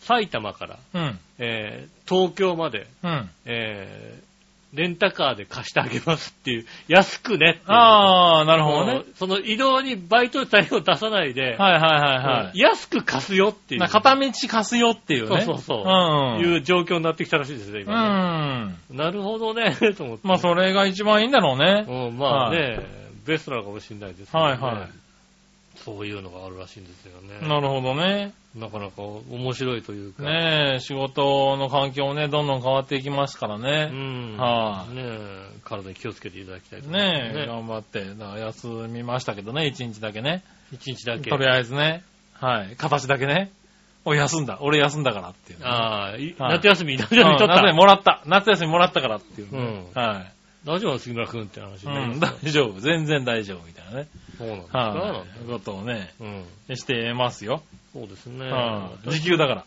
埼玉から、うん。えー東京まで、うん。えーレンタカーで貸してあげますっていう、安くねっていうああ、なるほどね。その移動にバイト代を出さないで、はいはいはいはい。安く貸すよっていう。な片道貸すよっていうね。そうそうそううん。いう状況になってきたらしいですね、う今ね。ん。なるほどね、と思って。まあそれが一番いいんだろうね。うん、まあね、はベストなのかもしれないですね。はいはいそういうのがあるらしいんですよね。なるほどね。なかなか面白いというか。ねえ、仕事の環境もね、どんどん変わっていきますからうね。ん。はいねえ、体に気をつけていただきたいと思いますねえ、頑張って。だから休みましたけどね、一日だけね。一日だけ。とりあえずね。はい。形だけね。お休んだ。俺休んだからっていうね、ああ、いはい夏休み、夏うん休み取っ夏休みた。もらった。夏休みもらったからっていうね、うんは大丈夫杉村くんって話い。ね。うん、大丈夫。全然大丈夫みたいなね。そうなんですか、はい、ことをね、うん。してますよ。そうですね。はい時給だから。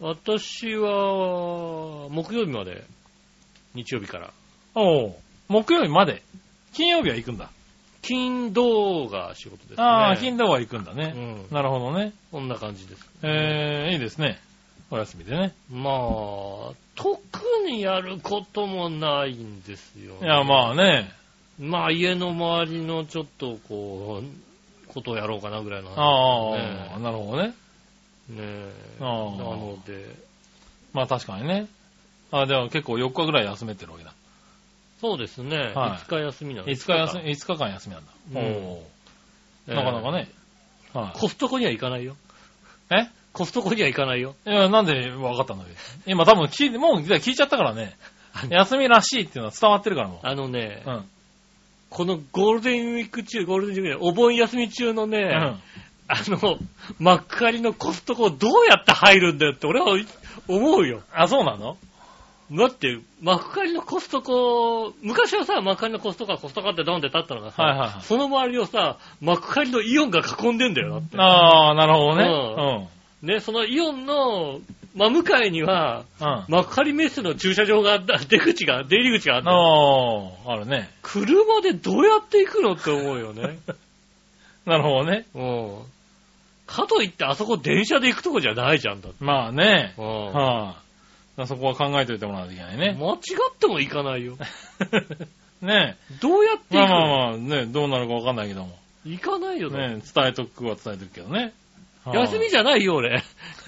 私は、木曜日まで、日曜日から。おう木曜日まで。金曜日は行くんだ。金、土が仕事ですね。ああ、金土は行くんだうね。ん。なるほどね。こんな感じです。えー、いいですね。お休みでね。まあ、特にやることもないんですよ、いや、まあね。まあ、家の周りのちょっと、こう、ことをやろうかなぐらいの話ああ。なるほどね。ねえ。あなーので、まあ確かにね。あでも結構4日ぐらい休めてるわけだ。そうですね。はい5日休みなんです5日休み、5日間休みなんだ。うんおーなかなかね。はい。コストコには行かないよ。え？コストコには行かないよ。いや、なんで分かったんだけ？ど。今多分聞いて、もう聞いちゃったからね。[laughs] 休みらしいっていうのは伝わってるからもあのね、う。うん。このゴールデンウィーク中、ゴールデンウィークね、お盆休み中のね、うん。あの、幕張のコストコどうやって入るんだよって俺は思うよ。あ、そうなの？だって、幕張のコストコ、昔はさ、幕張のコストコはコストコってドンって立ったのがさ、はいはいはいその周りをさ、幕張のイオンが囲んでんだよ、だって。ああ、なるほどね。ね、そのイオンの真向かいには、うん。うん。幕張メッセの駐車場があった、出口が、出入り口があった。ああ、あるね。車でどうやって行くのって思うよね。[laughs] なるほどね。うん。かといってあそこ電車で行くとこじゃないじゃんだって。まあね。うんはい、そこは考えておいてもらわなきゃいけないね。間違っても行かないよ。[laughs] ねどうやってまあ行くの、まあまあ、ね、どうなるかわかんないけども。行かないよ、だってね伝えとくは伝えとくけどね。休みじじゃないよ、俺。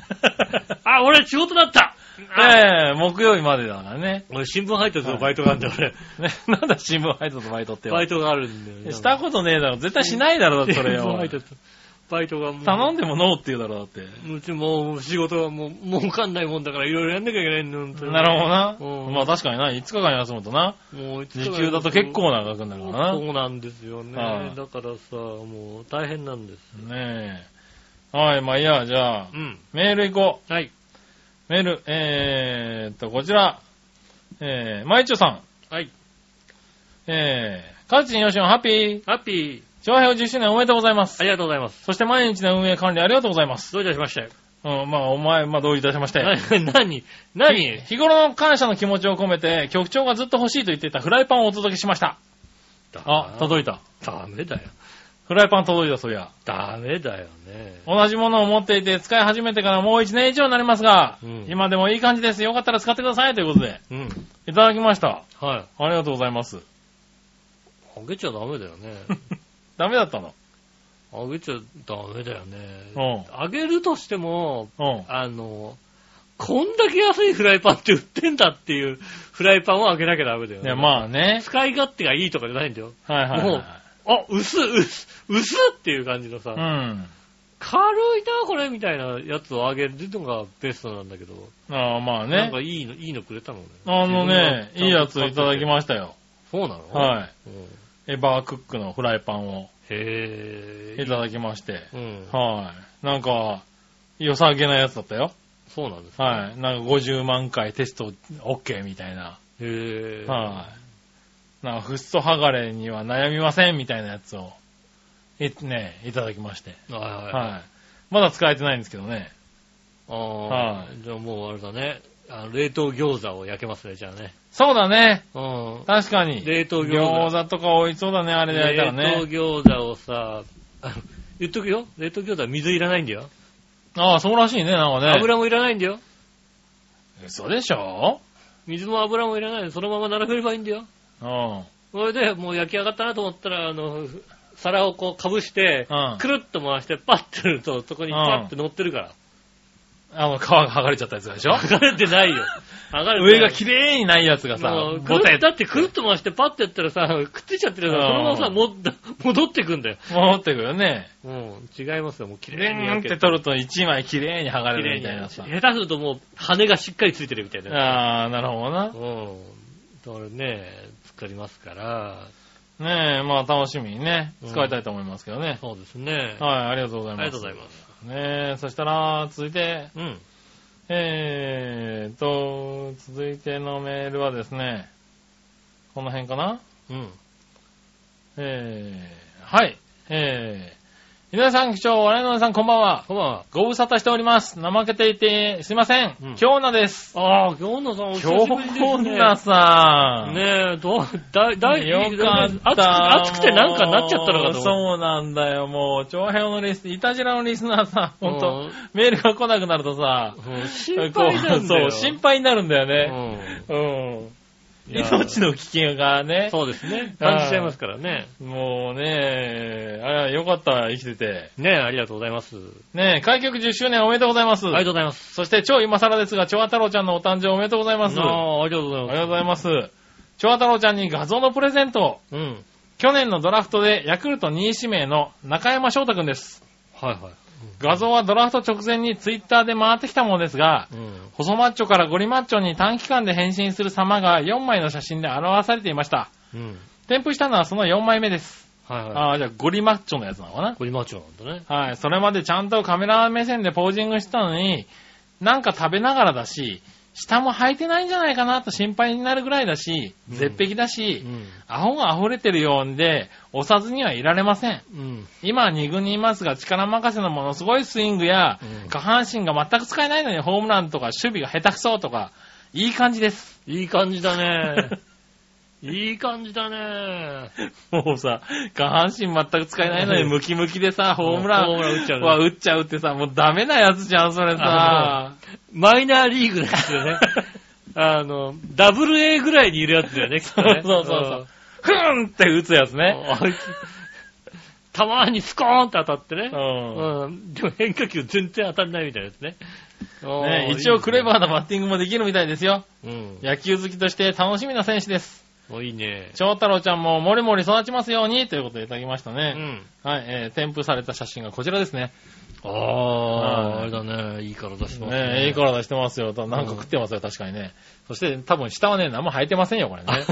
[laughs] あ、俺仕事だった [laughs] ええ木曜日までだからね。俺新聞配達のバイトがあるんだよ、俺。[laughs] ね、なんだ新聞配達のバイトってよバイトがあるんだよ。したことねえだろ。絶対しないだろ、だってそれを新聞配。達。バイトがもう。頼んでもノーって言うだろ、だって。うちもう仕事がもう儲かんないもんだからいろいろやんなきゃいけないんだよ、本当になるほどな。うんまあ確かにな、5日間休むとな。もう時給だと結構な額になるからな。そうなんですよね。はいだからさ、もう大変なんです。ねえ。はい、まあいいや、じゃあ、うん。メール行こはい。う。メール、えーっと、こちら。えー、まいちょさん。はい。えー、カズチンよしおんハッピー。ハッピ長編10周年おめでとうございますあ。りがとうございます。そして毎日の運営管理ありがとうございます。どういたしまして。うん、まあ、お前、まあ、どういたしまして。な [laughs] 何？何？日頃の感謝の気持ちを込めて、局長がずっと欲しいと言っていたフライパンをお届けしました。あ、届いた。ダメだよ。フライパン届いた、そりゃ。ダメだよね。同じものを持っていて、使い始めてからもう1年以上になりますが、うん今でもいい感じです。よかったら使ってください。ということで、うん。いただきました。はい。ありがとうございます。あげちゃダメだよね。[laughs] ダメだったの？あげちゃダメだようね。ん。あげるとしても、うん。あの、こんだけ安いフライパンって売ってんだっていうフライパンをあげなきゃダメだよね。いや、まあね。使い勝手がいいとかじゃないんだよ。はいはい、もうはい。あ、薄っ、薄っ、薄っっていう感じのさ、うん。軽いな、これみたいなやつをあげるのがベストなんだけど、ああ、まあねなんか。いいの、いいのくれたのね。あのね、いいやついただきす。ましたよ。そうなの？はい。うんエバークックのフライパンをへぇいただきまして。うん。はい。なんか、良さげなやつだったよ。そうなんですか？はい。なんか50万回テスト OK みたいな。へぇはい。なフッ素剥がれには悩みませんみたいなやつを、いね、いただきまして。い。はいはい。はい。まだ使えてないんですけどね。ああ、はじゃあもうあれだね。あの冷凍餃子を焼けますね、じゃあね。そうだね。うん。確かに。冷凍餃子。餃子とか美味しそうだね、あれで焼いたら冷凍ね。餃子をさ、[laughs] 言っとくよ。冷凍餃子は水いらないんだよ。ああ、そうらしいね、なんかね。油もいらないんだよ。嘘でしょ？水も油もいらないで、そのまま並べればいいんだよ。うん。それで、もう焼き上がったなと思ったら、あの、皿をこうかぶして、うんくるっと回して、パッてやると、そこにパッて乗ってるから。あの、皮が剥がれちゃったやつでしょ？剥がれてないよ。剥がれてない上が綺麗にないやつがさもう、ボテだってくるっと回してパッてやったらさ、くっついちゃってるから、そのままさ、も戻ってくんだよ。戻ってくるよね。うん、違いますよ。もう綺ビ麗にーン焼けって取ると一枚綺麗に剥がれるみたいなさ。下手するともう、羽がしっかりついてるみたいな。ああ、なるほどな。うん。だからね、作りますから、ねえ、まあ楽しみにね、うん使いたいと思いますけどね。そうですね。はい、ありがとうございあます。りがとうございます。す。ねえ、そしたら、続いて、うん。えーと、続いてのメールはですね、この辺かな？うん。えー、はい、えー、井上さん、局長、我々のさん、こんばんは。こんばんは。ご無沙汰しております。怠けていて、すいません。うん京奈です。ああ、今日のさん、お久し京ぶりですね。奈さん。ねえ、どう、だい、だい、よかった。暑く、暑くてなんかなっちゃったのかと思そうなんだよ、もう、長編のリス、いたじらのリスナーさ、ほんとうん、メールが来なくなるとさ、うん心配なんだよ。そう、心配になるんだよね。ううん。命の危険がねん。、そうですね。感じちゃいますからね。もうね、あら、よかった、生きてて。ねえ、ありがとうございます。ね開局10周年おめでとうございます。ありがとうございます。そして超今更ですが、蝶太郎ちゃんのお誕生おめでとうございます。あああ、ありがとうございます。りがとうございます。蝶太郎ちゃんに画像のプレゼント。うん。去年のドラフトでヤクルト2位指名の中山翔太くんです。はいはい。画像はドラフト直前にツイッターで回ってきたものですが、うん。細マッチョからゴリマッチョに短期間で変身する様が4枚の写真で表されていました。うん。添付したのはその4枚目です。はいはい。ああ、じゃあゴリマッチョのやつなのかな？これマチョなんだね。はい。それまでちゃんとカメラ目線でポージングしてたのに、なんか食べながらだし、下も履いてないんじゃないかなと心配になるぐらいだし、うん絶壁だし、うん。アホが溢れてるようで、押さずにはいられません。うん。今2軍にいますが、力任せのものすごいスイングや、うん下半身が全く使えないのにホームランとか守備が下手くそとか、いい感じです。いい感じだね。いい感じだね。もうさ、下半身全く使えないのにムキムキでさ、ホームランホームラン打っちゃうねは打っちゃうってさ、もうダメなやつじゃん、それさ。マイナーリーグですよね。[laughs] あの、ダブル A ぐらいにいるやつだよね、きっとね。そうそうそうふーんって打つやつうん。ね。あいつたまにスコーンって当たってねう。ん。うん。でも変化球全然当たんないみたいなやつね。ね、一応クレバーなバッティングもできるみたいですよ。ー。うん。野球好きとして楽しみな選手です。もういいね。翔太郎ちゃんももりもり育ちますようにということでいただきましたうね。ん。はい、えー、添付された写真がこちらですね。あはいあ、あれだね。いい体してますねえ、いい体してますよ。なんか食ってますよ、確かにね。そして多分下はね、何も履いてませんよ、これね。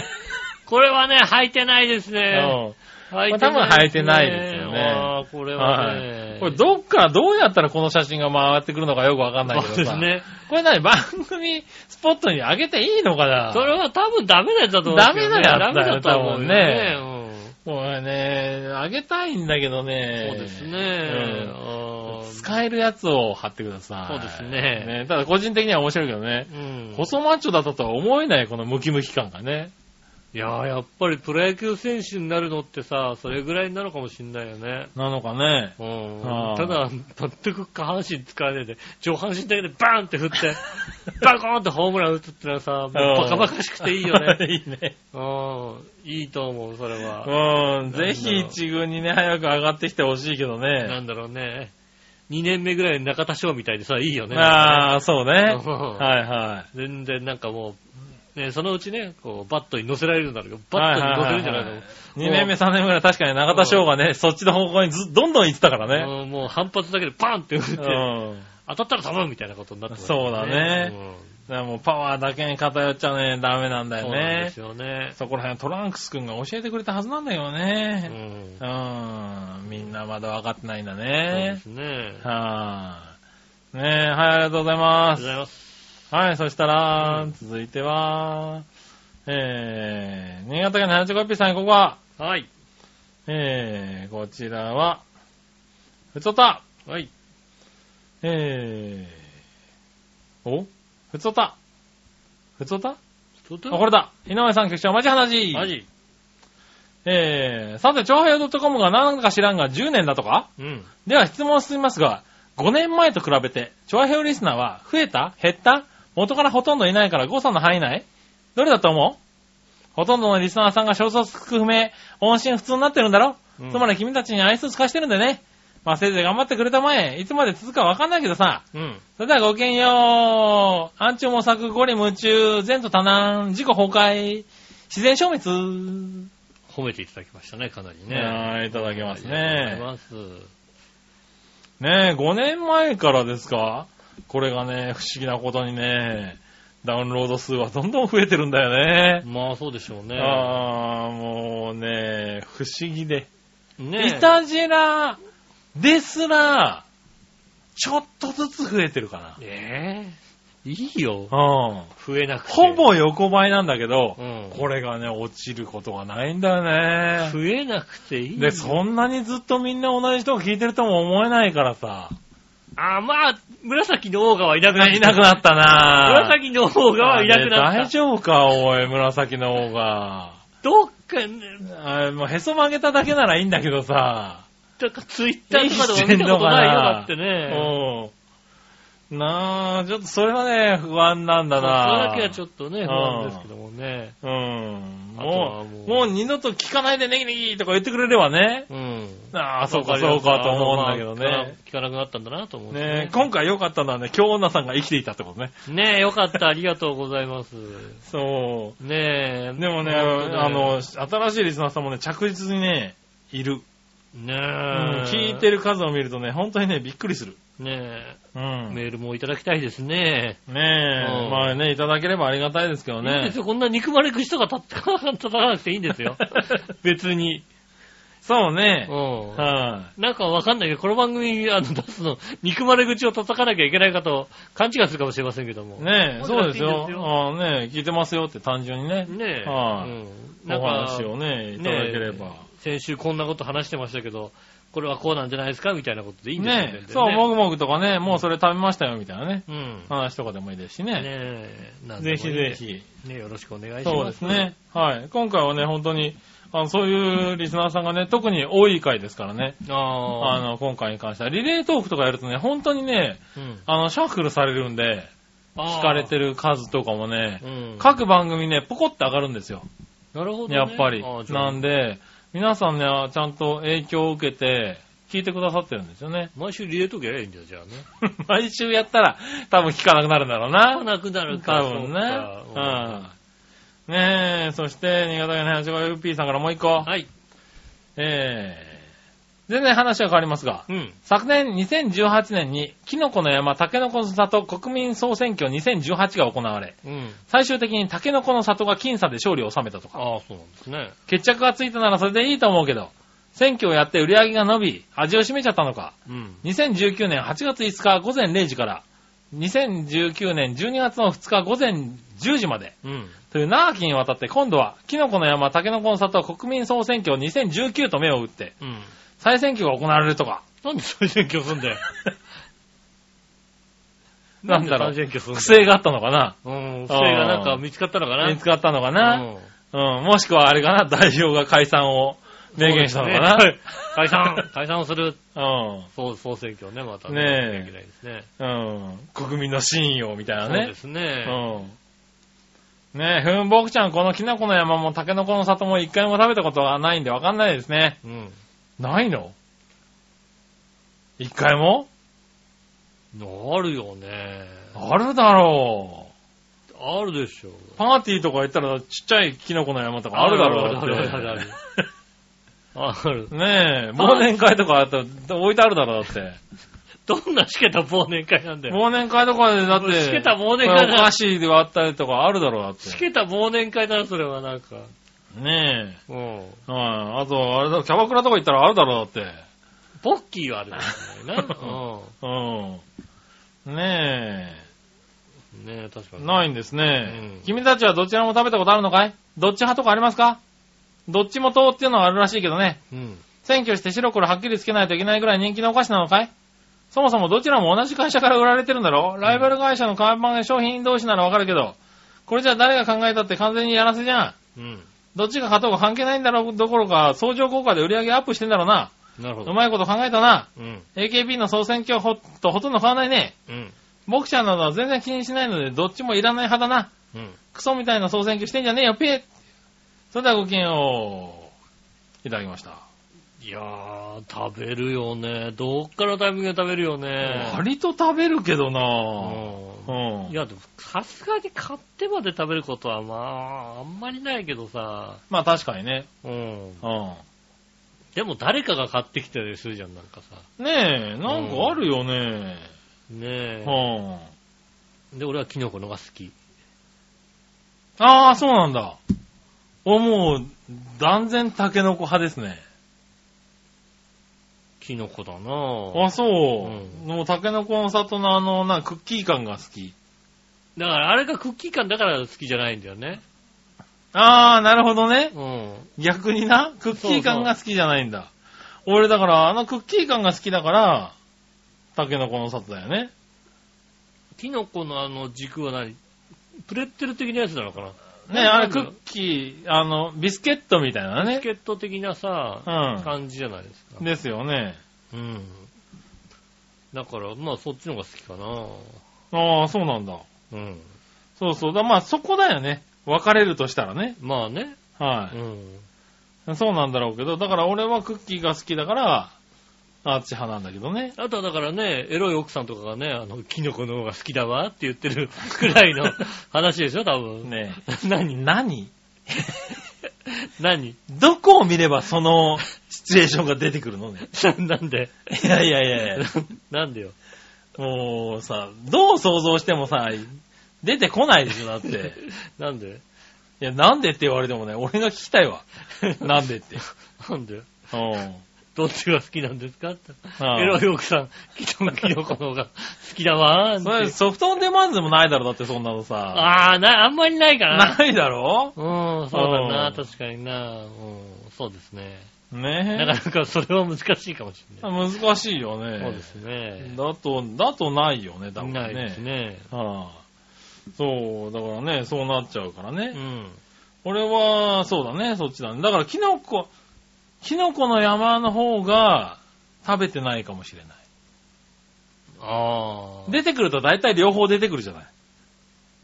[laughs] これはね、履いてないですね。うん履これ多分履いてないですよねああ、これははね。い。これどっからどうやったらこの写真が回ってくるのかよくわかんないけどさ。そうですね。これ何番組スポットに上げていいのかな？それは多分ダメなやつだと思うね。ダメなやつだよダメだと思うよね。これね、あげたいんだけどね。そうですね。うん使えるやつを貼ってください。そうですねただ個人的には面白いけどね。うん。細マッチョだったとは思えないこのムキムキ感がね。いやー、やっぱりプロ野球選手になるのってさ、それぐらいなのかもしんないよね。なのかね。うん。ただ、全く下半身使わねえで、上半身だけでバーンって振って、[laughs] バコーンってホームラン打つってのはさ、もうバカバカしくていいよね。[laughs] いいね。うん。いいと思う、それは。うん。ぜひ一軍にね、早く上がってきてほしいけどね。なんだろうね。2年目ぐらいの中田翔みたいでさ、いいよね。ああ、そうね。うんはいは全然なんかもう、ね、そのうちね、こう、バットに乗せられるんだろうけど、バットに乗せるんじゃないの、はいはいい。2年目、3年目ぐらい確かに中田翔がね、そっちの方向にずどんどん行ってたからね。うんもう反発だけでパンって打って、うん。当たったら頼むみたいなことになってますそうだねうんだからもうパワーだけに偏っちゃね、ダメなんだよねそうなんです。よね。そこら辺トランクス君が教えてくれたはずなんだけどうね。んうん。みんなまだ分かってないんだそうでね。すね。はい。ねえ、はい、ありがとうございあますりがとうご。ざいます。はい、そしたら、うん続いては、えー、新潟県の八コピーさん、ここは、はい。えー、こちらは、ふつおた、はい。えー、お？ふつおた、ふつおた？あ、とてこれだ。井上さん局長、マジ話。マジえー、さて、長平 .com が何か知らんが10年だとか？うん。では質問を進みますが、5年前と比べて、長平リスナーは増えた？減った？元からほとんどいないから誤差の範囲内？どれだと思う？ほとんどのリスナーさんが消息不明、音信不通になってるんだろ、うんつまり君たちに愛想尽かしてるんだよね。まあ、せいぜい頑張ってくれたまえ。いつまで続くかわかんないけどさ。うん。それではごきげんよう。暗中模索、ゴリ夢中、前途多難、自己崩壊、自然消滅。褒めていただきましたね、かなりね。はいいただきますねありがとうございます。ねえ、5年前からですか？これがね、不思議なことにね、ダウンロード数はどんどん増えてるんだよね。まあそうでしょうね。ああ、もうね、不思議で。ねいたじらですら、ちょっとずつ増えてるかええいいよ。な。うん。増えなくて。ほぼ横ばいなんだけど、うんこれがね、落ちることがないんだよね。増えなくていいよ。で、そんなにずっとみんな同じ人が聞いてるとも思えないからさ。あ、まあ、紫のオーガはいなくなった。いなくなったなぁ。紫のオーガはいなくなった。大丈夫か、おい、紫の方が。どっかね、あもうへそ曲げただけならいいんだけどさ。なんかツイッターとかでも見たことないよ、だってね。うん。なあ、ちょっとそれはね、不安なんだそれなだけはちょっとね、不安ですけどもね。うん。もう、もう二度と聞かないでネギネギとか言ってくれればね。うん。ああ、そうかそうかと思うんだけどまあね。聞かなくなったんだなと思う。ね今回良かったのはね、京女さんが生きていたってことね。ねえ、よかった。ありがとうございます。そねえ。う。でもね、あの、新しいリスナーさんもね、着実にね、いる。ねえ。うん聞いてる数を見るとね、本当にね、びっくりする。ねうん。え。ねメールもいただきたいですね。え、うんまあね、いただければありがたいですけどねいいんです。よ。こんな憎まれ口とか立た立たなくていいんですよ。[laughs] 別に。そうねう。ん。はなんかわかんないけど、この番組、あの、出すの、憎まれ口を叩かなきゃいけないかと勘違いするかもしれませんけども。い。ねえ、そうですよ。いいんですよああね聞いてますよって単純にね、ねえ。はいうん。おか、話をね、いただければ。先週こんなこと話してましたけど、これはこうなんじゃないですか？みたいなことでいいんですよねえ、そう、もぐもぐとかね、もうそれ食べましたよみたいなね、うん。話とかでもいいですしねね。え。ぜひぜひ。ねよろしくお願いします。そうですね。はい。今回はね、本当に、あのそういうリスナーさんがね、特に多い回ですからね。ああ。あの、今回に関しては、リレートークとかやるとね、本当にね、うん。あの、シャッフルされるんで、聞かれてる数とかもね、うん。各番組ね、ポコって上がるんですよ。なるほど、ね。やっぱりなんで、皆さんね、ちゃんと影響を受けて、聞いてくださってるんですよね。毎週リレートークやればいいんだよ、じゃあね。[laughs] 毎週やったら、多分聞かなくなるんだろうな。なくなるか多分ね。そうん。ねえ、そして、新潟県の 85UP さんからもう一個。はい。えー、全然話は変わりますが、うん。昨年2018年に、キノコの山、タケノコの里国民総選挙2018が行われ、うん。最終的にタケノコの里が僅差で勝利を収めたとか。ああ、そうなんですね。決着がついたならそれでいいと思うけど、選挙をやって売り上げが伸び、味を占めちゃったのか。うん。2019年8月5日午前0時から、2019年12月の2日午前10時までうん。という長きにわたって今度はキノコの山、タケノコの里国民総選挙2019と目を打ってうん。再選挙が行われるとか、なんで再選挙すんだよ。[laughs] なんだろう不正があったのかなうん、不正がなんか見つかったのかな見つかったのかな、うんうん、もしくはあれかな代表が解散を明言したのかなね解散、[laughs] 解散をする、うん。そう、総選挙をね、またねえしなきゃいけないですね。うん。国民の真意をみたいなねそうで。すね。うん。ねえ、ふんぼくちゃん、このキノコの山もタケノコの里も一回も食べたことがないんでわかんないですね。うん。ないの？一回も？あるよね。あるだろあるでしょ。う。パーティーとか行ったらちっちゃいキノコの山とかあるだろうあるあるあるある。ねえ、忘年会とかあったら置いてあるだろうだって。[laughs] どんなしけた忘年会なんだよ。忘年会とかでだって、しけた忘年会だお菓子で割ったりとかあるだろうだって。しけた忘年会だな、それはなんか。ねうん。え。はい。あと、あれだ、キャバクラとか行ったらあるだろうだって。ポッキーはあるんですよね。[laughs] うん。ねうん。ねえ、確かえ。に。ないんですね、うん君たちはどちらも食べたことあるのかい？どっち派とかありますか？どっちも党っていうのはあるらしいけどね。うん。選挙して白黒はっきりつけないといけないぐらい人気のお菓子なのかい？そもそもどちらも同じ会社から売られてるんだろライバル会社の看板商品同士ならわかるけど、これじゃ誰が考えたって完全にやらせじゃん。うん。どっちが勝とうが関係ないんだろうどころか、相乗効果で売り上げアップしてんだろうな。なるほど。うまいこと考えたな。うん。AKB の総選挙ほとほとんど変わらないね。うん。僕ちゃんなどは全然気にしないので、どっちもいらない派だな。うん。クソみたいな総選挙してんじゃねえよ、ピーそれではごきげんよう。いただきました。いやー、食べるよね。どっからタイミングで食べるよね。割と食べるけどなううんん。いや、でも、さすがに買ってまで食べることは、まあ、あんまりないけどさ。まあ確かにね。うん。うでも誰かが買ってきたりするじゃん、なんかさ。ん。ねえ、なんかあるよね。ねうん。え。で、俺はキノコのが好き。ああ、そうなんだ。お、もう、断然タケノコ派ですね。キノコだなあ、そう。うんもうタケノコの里のあの、な、クッキー感が好き。だから、あれがクッキー感だから好きじゃないんだよね。ああ、なるほどね。うん。逆にな、クッキー感が好きじゃないんだ。俺だから、あのクッキー感が好きだから、タケノコの里だよね。キノコのあの軸は何？プレッテル的なやつなのかな？ね、あれクッキー、あの、ビスケットみたいなね。ビスケット的なさ、うん。感じじゃないですか。ですよね。うん。だから、まあそっちの方が好きかああ、そうなんだ。な。うん。そうそう。だまあそこだよね。分かれるとしたらね。まあね。はうん。い。そうなんだろうけど、だから俺はクッキーが好きだから、あっち派なんだけどね。あとはだからね、エロい奥さんとかがね、あの、キノコの方が好きだわって言ってる [laughs] くらいの話でしょ、多分。ね [laughs] 何？何？[laughs] 何？どこを見ればそのシチュエーションが出てくるのね？ななんで？いやいやいやいや。なんでよ？もうさ、どう想像してもさ、出てこないでしょ、だって。なんで？いや、なんでって言われてもね、俺が聞きたいわ。なんでって。なんで？うん。どっちが好きなんですかって。エロい奥さん、キノキノコの方が好きだわ [laughs] それソフトオンデマンドでもないだろ、だってそんなのさ。ああ、な、あんまりないかな。ないだろう？ん、そうだな、うん確かにな。うん、そうですね。ねなかなかそれは難しいかもしれない。難しいよね。そうですね。だと、だとないよね、多分ね。ないですね。はあ、そう、だからね、そうなっちゃうからね。うん。俺は、そうだね、そっちだね。だから、キノコ、キノコの山の方が食べてないかもしれない。ああ。出てくると大体両方出てくるじゃない。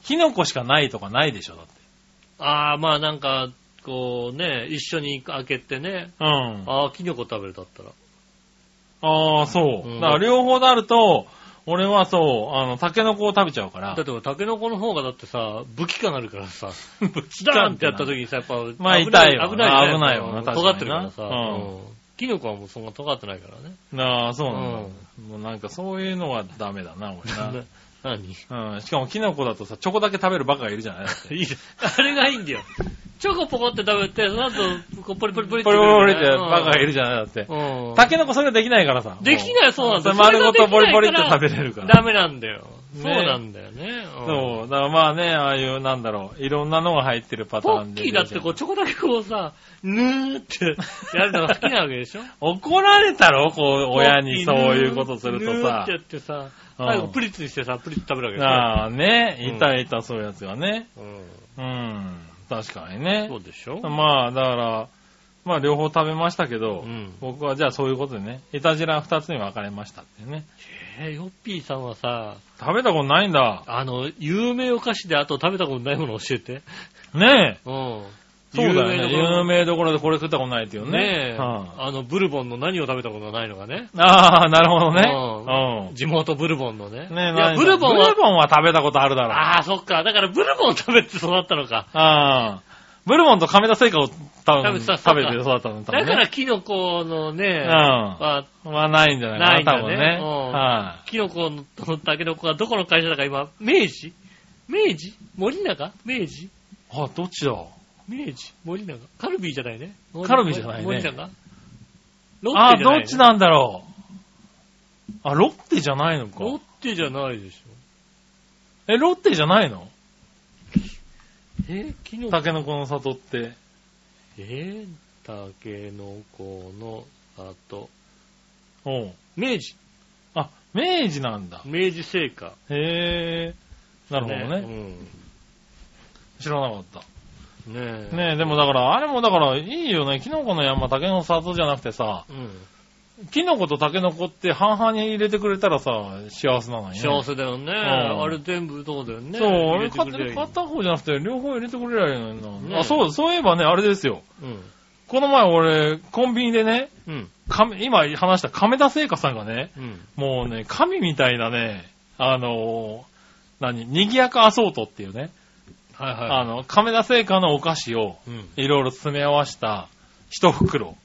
キノコしかないとかないでしょ、だって。ああ、まあなんか、こうね、一緒に開けてね。うん。ああ、キノコ食べるだったら。ああ、そう。うんだから両方であると、俺はそう、あの、タケノコを食べちゃうからだっ。てタケノコの方がだってさ、武器化なるからさ、[laughs] ブスダーンってやった時にさ、やっぱ、まあ危ない痛いわ危ないよね危ないわなうん確かにな尖ってるからさ。うんうんキノコはもうそんな尖ってないからね。ああ、そうなんだ。もうなんかそういうのはダメだな、俺な [laughs] 何？な。うん。しかもキノコだとさ、チョコだけ食べるバカがいるじゃない？[laughs] いいじゃんあれがいいんだよ。チョコポコって食べて、その後、こうポリポリポリってポリポリってうんバカがいるじゃないだって。うん。タケノコそれができないからさ。できない、そうなんだよ。丸ごとポリポリって食べれるから。ダメなんだよ。そうなんだよね。うんそう。だからまあね、ああいう、なんだろう、いろんなのが入ってるパタポーンで。ッキーだってこう、ちょこだけこうさ、ぬーってやるのが好きなわけでしょ？怒られたろこう、親にそういうことするとさぬーって。やってさ、うん最後プリッツにしてさ、プリッツ食べるわけでしょ？ああ、ね、うんいたいた、そういうやつがね。うんうん。確かにねそ。うでしょ？まあ、だから、まあ、両方食べましたけど、うん僕はじゃあそういうことでね、いたじら二つに分かれましたってね。えー、ヨッピーさんはさ、食べたことないんだ。あの、有名お菓子であと食べたことないもの教えて。ねえ。うん。そうだよね。有有名名どころでこれ食ったことないっていうね。ねえ、はあの、ブルボンの何を食べたことがないのかね。ああ、なるほどね。うん。地元ブルボンのね。ねえ、いや、何ブルボンはブル、ボンは食べたことあるだろう。ああ、そっか。だからブルボンを食べて育ったのか。ああ。ブルボンと亀田製菓を多分食べてた食べて育ったの多分ね。だからキノコのね、うん。はまあないんじゃないかな、ないんだね多分ね。うんはキノコとタケノコがどこの会社だか今、明治？明治？森永？明治？い。あ、どっちだ？明治森永カルビーじゃないね。カルビーじゃないね森永ロあッテじゃない、ね、どっちなんだろう。あ、ロッテじゃないのか。ロッテじゃないでしえ、ロッテじゃないの？ょ。えキノコタケノコの里って。えー、タケノコの里。うん。明治あ、明治なんだ。明治製菓。へえ。なるほどね。ね知らなかった。うん。ねえ。ねえ、でもだから、あれもだから、いいよね。キノコの山、タケノコ里じゃなくてさ、うん。キノコとタケノコって半々に入れてくれたらさ、幸せなのにね。幸せだよね。んあれ全部そうだよね。そう、あ入れれてくれりゃいい片方じゃなくて、両方入れてくれりゃいいのにな。ねあ、そう、そういえばね、あれですよ。うん。この前俺、コンビニでね、うん。亀今話した亀田製菓さんがね、うん。もうね、神みたいなね、あのー何、にぎやかアソートっていうね、はいはい。あの、亀田製菓のお菓子をうん。いろいろ詰め合わせた一袋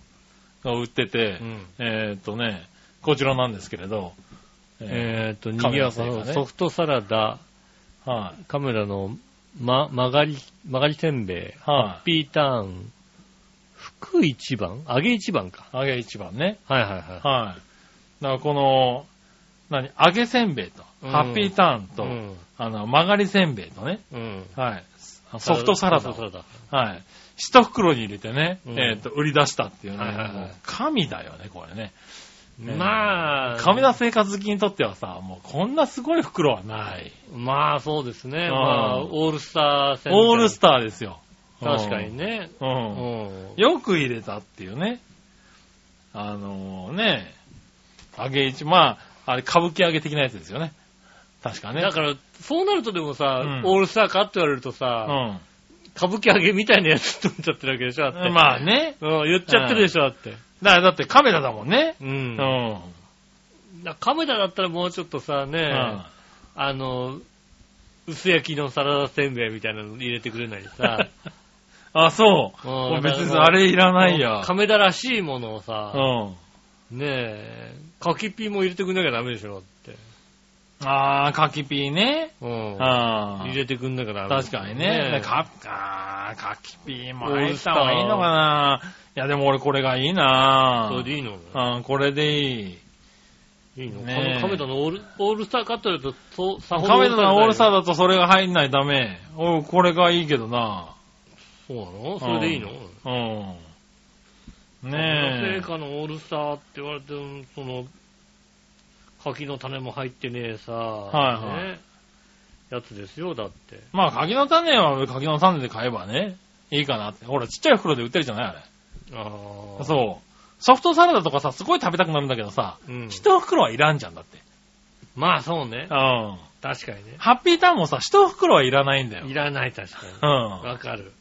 が売ってて、うん。えーっとね、こちらなんですけれど、ええーっと、にぎやかのソフトサラダ、ーはい、カメラの、ま、曲がり、曲がりせんべい、はい、ピーターン、福一番？揚げ一番か。揚げ一番ね。はいはいはい。はい。だからこの、何、揚げせんべいと、うんハッピーターンと、うん。あの、曲がりせんべいとね、うん。はい。ソフトサラダはい。一袋に入れてね、うんえっ、と、売り出したっていうね、はいはいはいもう神だよね、これね。ダ。まあ、亀田生活好きにとってはさ、もうこんなすごい袋はない。まあそうですね。うんまあ、オールスター戦オールスターですよ。確かにね。う。うん。よく入れたっていうね。あのね、揚げ一、まあ、あれ、歌舞伎揚げ的なやつですよね。確かね。だから、そうなるとでもさ、うんオールスターかって言われるとさ、歌舞伎揚げみたいなやつって思っちゃってるわけでしょだって。うん。まあね。うん、言っちゃってるでしょ、だって。だからだってカメラだもんね。う。うんん。だカメラだったらもうちょっとさ、ね、うんあの、薄焼きのサラダせんべいみたいなの入れてくれないでさ。[laughs] あ、そう。うん別にあれいらないや。亀田らしいものをうさ、ん。ねえ、柿ピーも入れてくんなきゃダメでしょ、だって。あー、カキピーね。うん。あ入れてくんなきゃダメ。確かにね。えか、あー、カキピーも入った方がいいのかないや、でも俺これがいいなそれでいいの？うん、これでいい。いいの？ねえカメラのオールオールスターカットだと、そう、さほどカメラのオールスターだだとそれが入んないとダメ。おこれがいいけどなそうなの？それでいいの？うん。ね成果のオールスターって言われても、その、柿の種も入ってねえさ、はいはいねやつですよ、だって。え。まあ、柿の種は柿の種で買えばね、いいかなって。ほら、ちっちゃい袋で売ってるじゃないあれ。ああ。そう。ソフトサラダとかさ、すごい食べたくなるんだけどさ、う。ん。一袋はいらんじゃんだって。まあそうねう。ん。確かにね。ハッピーターンもさ、一袋はいらないんだよ。いらない、確かに。うん。わかる。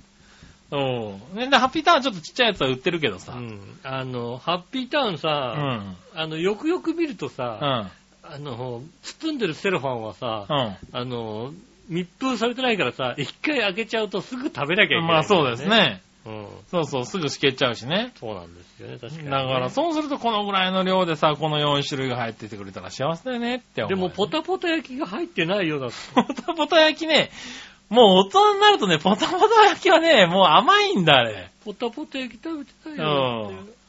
うん。で、ハッピーターンはちょっとちっちゃいやつは売ってるけどさ。うん。うん。あの、ハッピーターンうさ、ん。あの、よくよく見るとうさ、ん。あの、包んでるセロファンはさ、うん。あの、密封されてないからさ、一回開けちゃうとすぐ食べなきゃいけない、まあそうです。ね。うん。そうそう、すぐしけっちゃうしね。そうなんですよね、確かに、だから、そうするとこのぐらいの量でさ、この4種類が入っててくれたら幸せだよねって思う。でも、ポタポタ焼きが入ってないようだって。[laughs] ポタポタ焼きね、もう大人になるとね、ポタポタ焼きはね、もう甘いんだ、あれ。ポタポタ焼き食べてないよだって。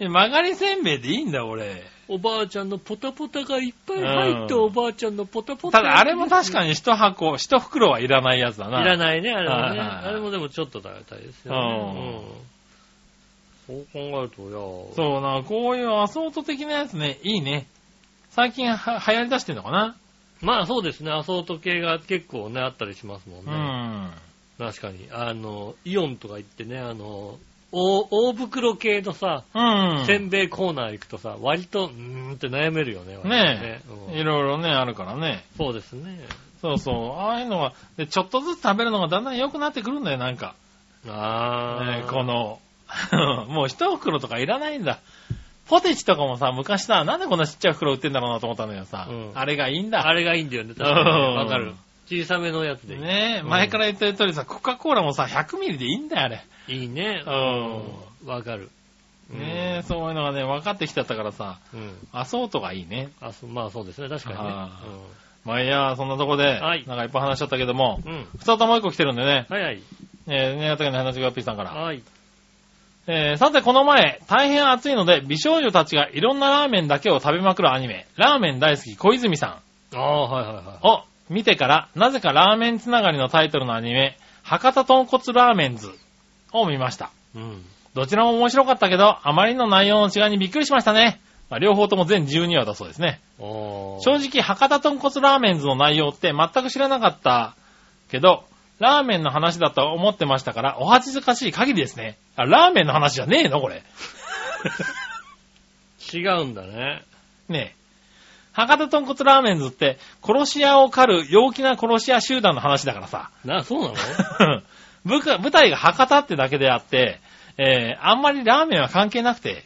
で曲がりせんべいでいいんだ、俺。おばあちゃんのポタポタがいっぱい入ったおばあちゃんのポタポタ。ただ、あれも確に。かに一箱、一袋はいらないやつだな。いらないね、あれはね。あれもでもちょっと食べたいですよね。うん。そう考えると、いやそうな、こういうアソート的なやつね、いいね。最近は流行り出してんのかなまあそうですね、アソート系が結構ね、あったりしますもんうね。ん。確かに。あの、イオンとか行ってね、あの、大大袋系のさ、うん。せんべいコーナー行くとさ、割と、うーんって悩めるよね。ねうんいろいろね、あるからね。そうですね。そうそう。ああいうのが、で、ちょっとずつ食べるのがだんだん良くなってくるんだよ、なんか。ああ、ねこの、[laughs] もう一袋とかいらないんだ。ポテチとかもさ、昔さ、なんでこんなちっちゃい袋売ってんだろうなと思ったんだけどさ、うんあれがいいんだ。あれがいいんだよね、確かに。うんわかる。小さめのやつでいい。ねえ、うん前から言ってる通りさ、コカ・コーラもさ、100ミリでいいんだよ、あれ。いいね。うわかる。ねえ、そういうのがね、分かってきちゃったからさ、うん。うん。アソートがいいね。あ、そまあそうですね、確かにねあ。まあいいや、そんなとこで、はいなんかいっぱい話しちゃったけども、うん。うん。二つもう一個来てるんでね、はいはい。えー、新潟県の花ちがっぴーさんから。はい。えー、さてこの前、大変暑いので、美少女たちがいろんなラーメンだけを食べまくるアニメ、ラーメン大好き小泉さんああ、はいはいはい。を見てから、なぜかラーメンつながりのタイトルのアニメ、博多豚骨ラーメンズを見ました。うん。どちらも面白かったけど、あまりの内容の違いにびっくりしましたね。まあ、両方とも全12話だそうですね。正直、博多豚骨ラーメンズの内容って全く知らなかったけど、ラーメンの話だと思ってましたから、お恥ずかしい限りですね。あ、ラーメンの話じゃねえのこれ。違うんだね。ねえ。博多豚骨ラーメンズって、殺し屋を狩る陽気な殺し屋集団の話だからさ。な、そうなの？[laughs] 舞台舞台が博多ってだけであって、えー、あんまりラーメンは関係なくて、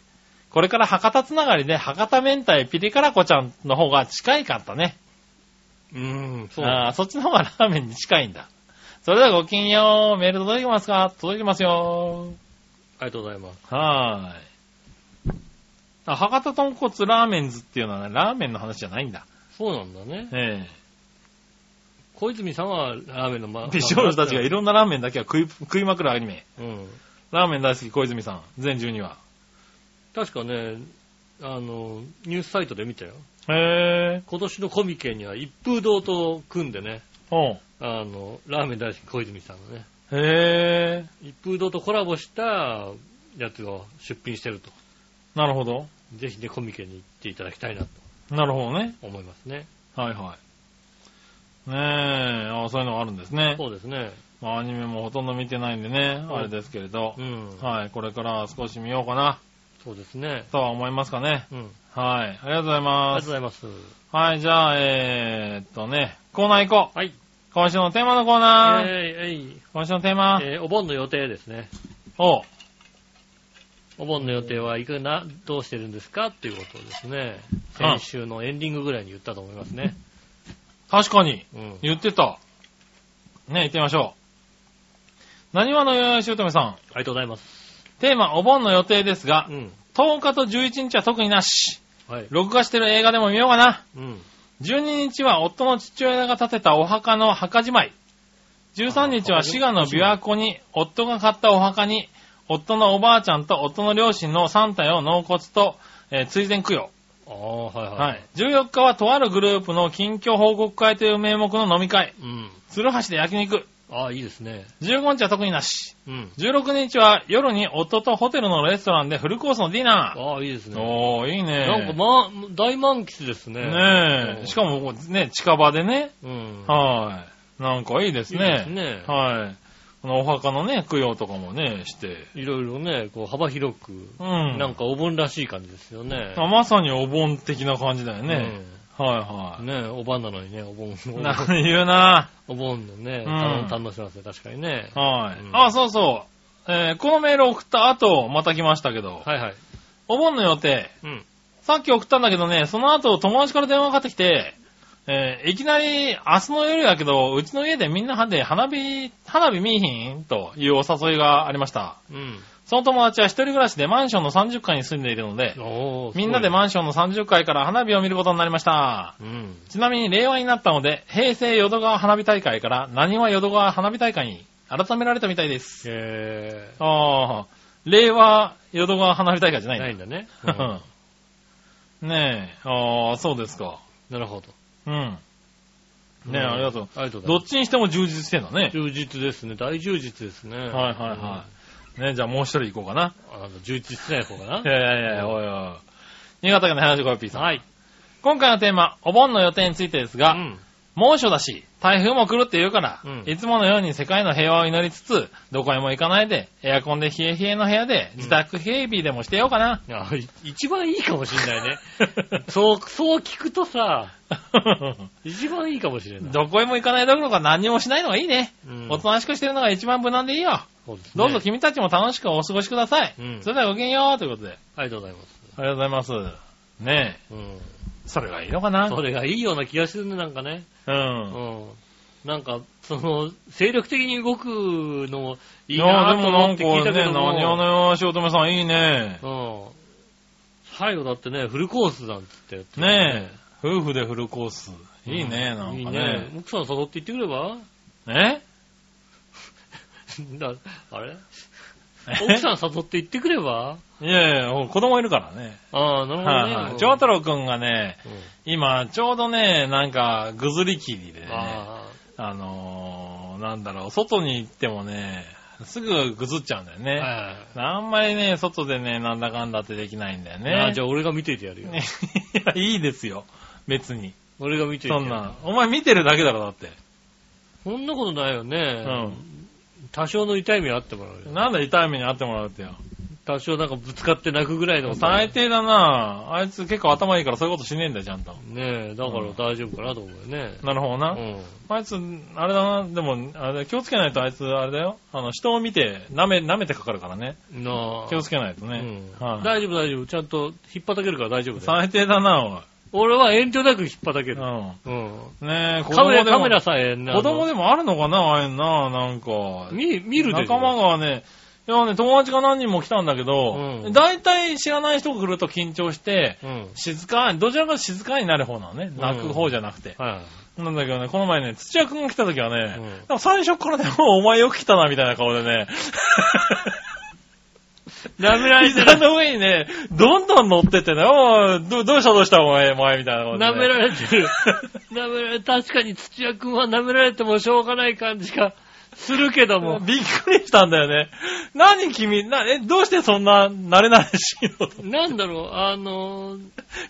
これから博多つながりで博多明太ピリ辛子ちゃんの方が近いかったね。うん、そう。あーそっちの方がラーメンに近いんだ。それではごきげんよう。メール届いてますか？届いてますよ。ありがとうございます。はーい。あ、博多豚骨ラーメンズっていうのはね、ラーメンの話じゃないんだ。そうなんだね。え小泉さんはラーメンのまえ美少女たちがいろんなラーメンだけは食い、食いまくるアニメ。うん。ラーメン大好き小泉さん。全12話。確かね、あの、ニュースサイトで見たよ。へえ。今年のコミケには一風堂と組んでね、おうあの、ラーメン大好き小泉さんのね、へえ。一風堂とコラボしたやつを出品してると。なるほど。ぜひね、コミケに行っていただきたいなとなるほどね。思いますね。はいはい。ねえ、あそういうのがあるんですね。そうですね。まあアニメもほとんど見てないんでね、うんあれですけれどう。ん。はい、これから少し見ようかな、そうですね。とは思いますかね。うん。はい、ありがとうございありますがとうご。ざいます。はい、じゃあ、えー、っとね、コーナー行こう。はい。今週のテーマのコーナー。えー、え今週のテーマ。ーえーお盆の予定ですね。おうお盆の予定はいくら、どうしてるんですか？っていうことをですね、うん先週のエンディングぐらいに言ったと思いますね。確かに、うん。言ってた。ね、行ってみましょう。何話のよよしおとめさん。ありがとうございます。テーマ、お盆の予定ですがう、ん。10日と11日は特になし。はい。録画してる映画でも見ようかな。うん。12日は夫の父親が建てたお墓の墓じまい。13日は滋賀の琵琶湖に夫が買ったお墓に、夫のおばあちゃんと夫の両親の3体を納骨と、えー追善供養。ああ、はいはい。はい。14日はとあるグループの近況報告会という名目の飲み会。うん。鶴橋で焼肉。ああ、いいですね。15日は特になし。うん。16日は夜に夫とホテルのレストランでフルコースのディナー。ああ、いいですね。おー、いいね。なんかまあ、大満喫ですね。ねえ。しかも、こうね、近場でね。うん。はい。なんかいいですいいでね。すね。はい。このお墓のね、供養とかもね、して。いろいろね、こう幅広く、うん。なんかお盆らしい感じですよね。あまさにお盆的な感じだよね。はいはうん。ねお盆なのにね、お盆、い。なんか言うなお盆のね、うん堪能しますね、確かにね。はい。うんあ、そうそう。えーこのメール送った後、また来ましたけど、はいはい。お盆の予定、うん。さっき送ったんだけどね、その後友達から電話かかってきて、えーいきなり、明日の夜やけど、うちの家でみんなで花火、花火見いひん？というお誘いがありました。うん。その友達は一人暮らしでマンションの30階に住んでいるので、みんなでマンションの30階から花火を見ることになりました。うん。ちなみに令和になったので、平成淀川花火大会から、何は淀川花火大会に改められたみたいです。えああ、令和淀川花火大会じゃなー、いんだないんだね。うんねえ。ああ、そうですか。なるほど。うん。ねえ、ありがとう。ありがとうどっちにしても充実してんだね。充実ですね。大充実ですね。はいはいはいはい。ねじゃあもう一人行こうかな。あの、充実してない方かな。いやいやいや、おいおい。新潟県の林子よ P さん。はい。今回のテーマ、お盆の予定についてですが、うん。猛暑だし、台風も来るって言うから、うんいつものように世界の平和を祈りつつ、どこへも行かないで、エアコンで冷え冷えの部屋で、自宅警備でもしてようかな。い一番いいかもしんないね。[laughs] そう、そう聞くとさ、[laughs] 一番いいかもしれない。どこへも行かないどころか何にもしないのがいいね。うんおとなしくしてるのが一番無難でいいよ。そうですねどうぞ君たちも楽しくお過ごしください。うんそれではごきげんようということで。ありがとうございます。ありがとうございます。ねえ。うん。それがいいのかな？それがいいような気がするね、なんかね。う。うんん。なんか、その、精力的に動くのもいいやいなでもなんと思って聞いかね、たけども。何をのよ、しおとめさんいいね。うん。最後だってね、フルコースなんつってやってねえ。夫婦でフルコース。いいね、なんかいいねね。。奥さん誘って行ってくれば？え？[laughs] だあれ？奥さん誘って行ってくれば？いやいや、子供いるからね。ああ、なるほどね。はいはい。長太郎くんがね、うん今、ちょうどね、なんか、ぐずり切りでね、ああのー、なんだろう、外に行ってもね、すぐぐずっちゃうんだよあ、ね。はいあんまりね、外でね、なんだかんだってできないんだよね。あじゃあ俺が見ていてやるよ。ね [laughs] いや、いいですよ。別に。俺が見ていてそんな。お前見てるだけだろ、だって。そんなことないよね。うん多少の痛い目あってもらうよ。なんだ痛い目にあってもらうってよ。多少なんかぶつかって泣くぐらいの。最低だなあいつ結構頭いいからそういうことしねえんだよ、ちゃんと。ねえ、だから大丈夫かなと思うよね。なるほどな。うん。あいつ、あれだな、でも、あれ気をつけないとあいつ、あれだよ。あの、人を見て、舐め、舐めてかかるからね。なあ。気をつけないとね。うんはい大丈夫大丈夫。ちゃんと引っ張たけるから大丈夫だよ。最低だな、おい。俺は遠慮なく引っ張たける。ううん。ん。ねえ、子カメラ、供でもカメラさえね、子供ででもあるのかな、ああいうのな、なんか。見、見るで仲間がね、いやね、友達が何人も来たんだけど、うん大体知らない人が来ると緊張して、うん。静かに、どちらか静かになる方なのね。泣く方じゃなくて。はい。なんだけどね、この前ね、土屋くんが来た時はね、最初からね、も [laughs] うお前よく来たな、みたいな顔でね、[laughs] 舐められてる。膝の上にね、どんどん乗ってってね、おいどどうしたどうしたお前、お前、みたいな顔で、ね。舐められてる。[laughs] 舐められ、確かに土屋くんは舐められてもしょうがない感じがするけども。びっくりしたんだよね。何君、な、え、どうしてそんな慣れ慣れしいのとなんだろう、あのー、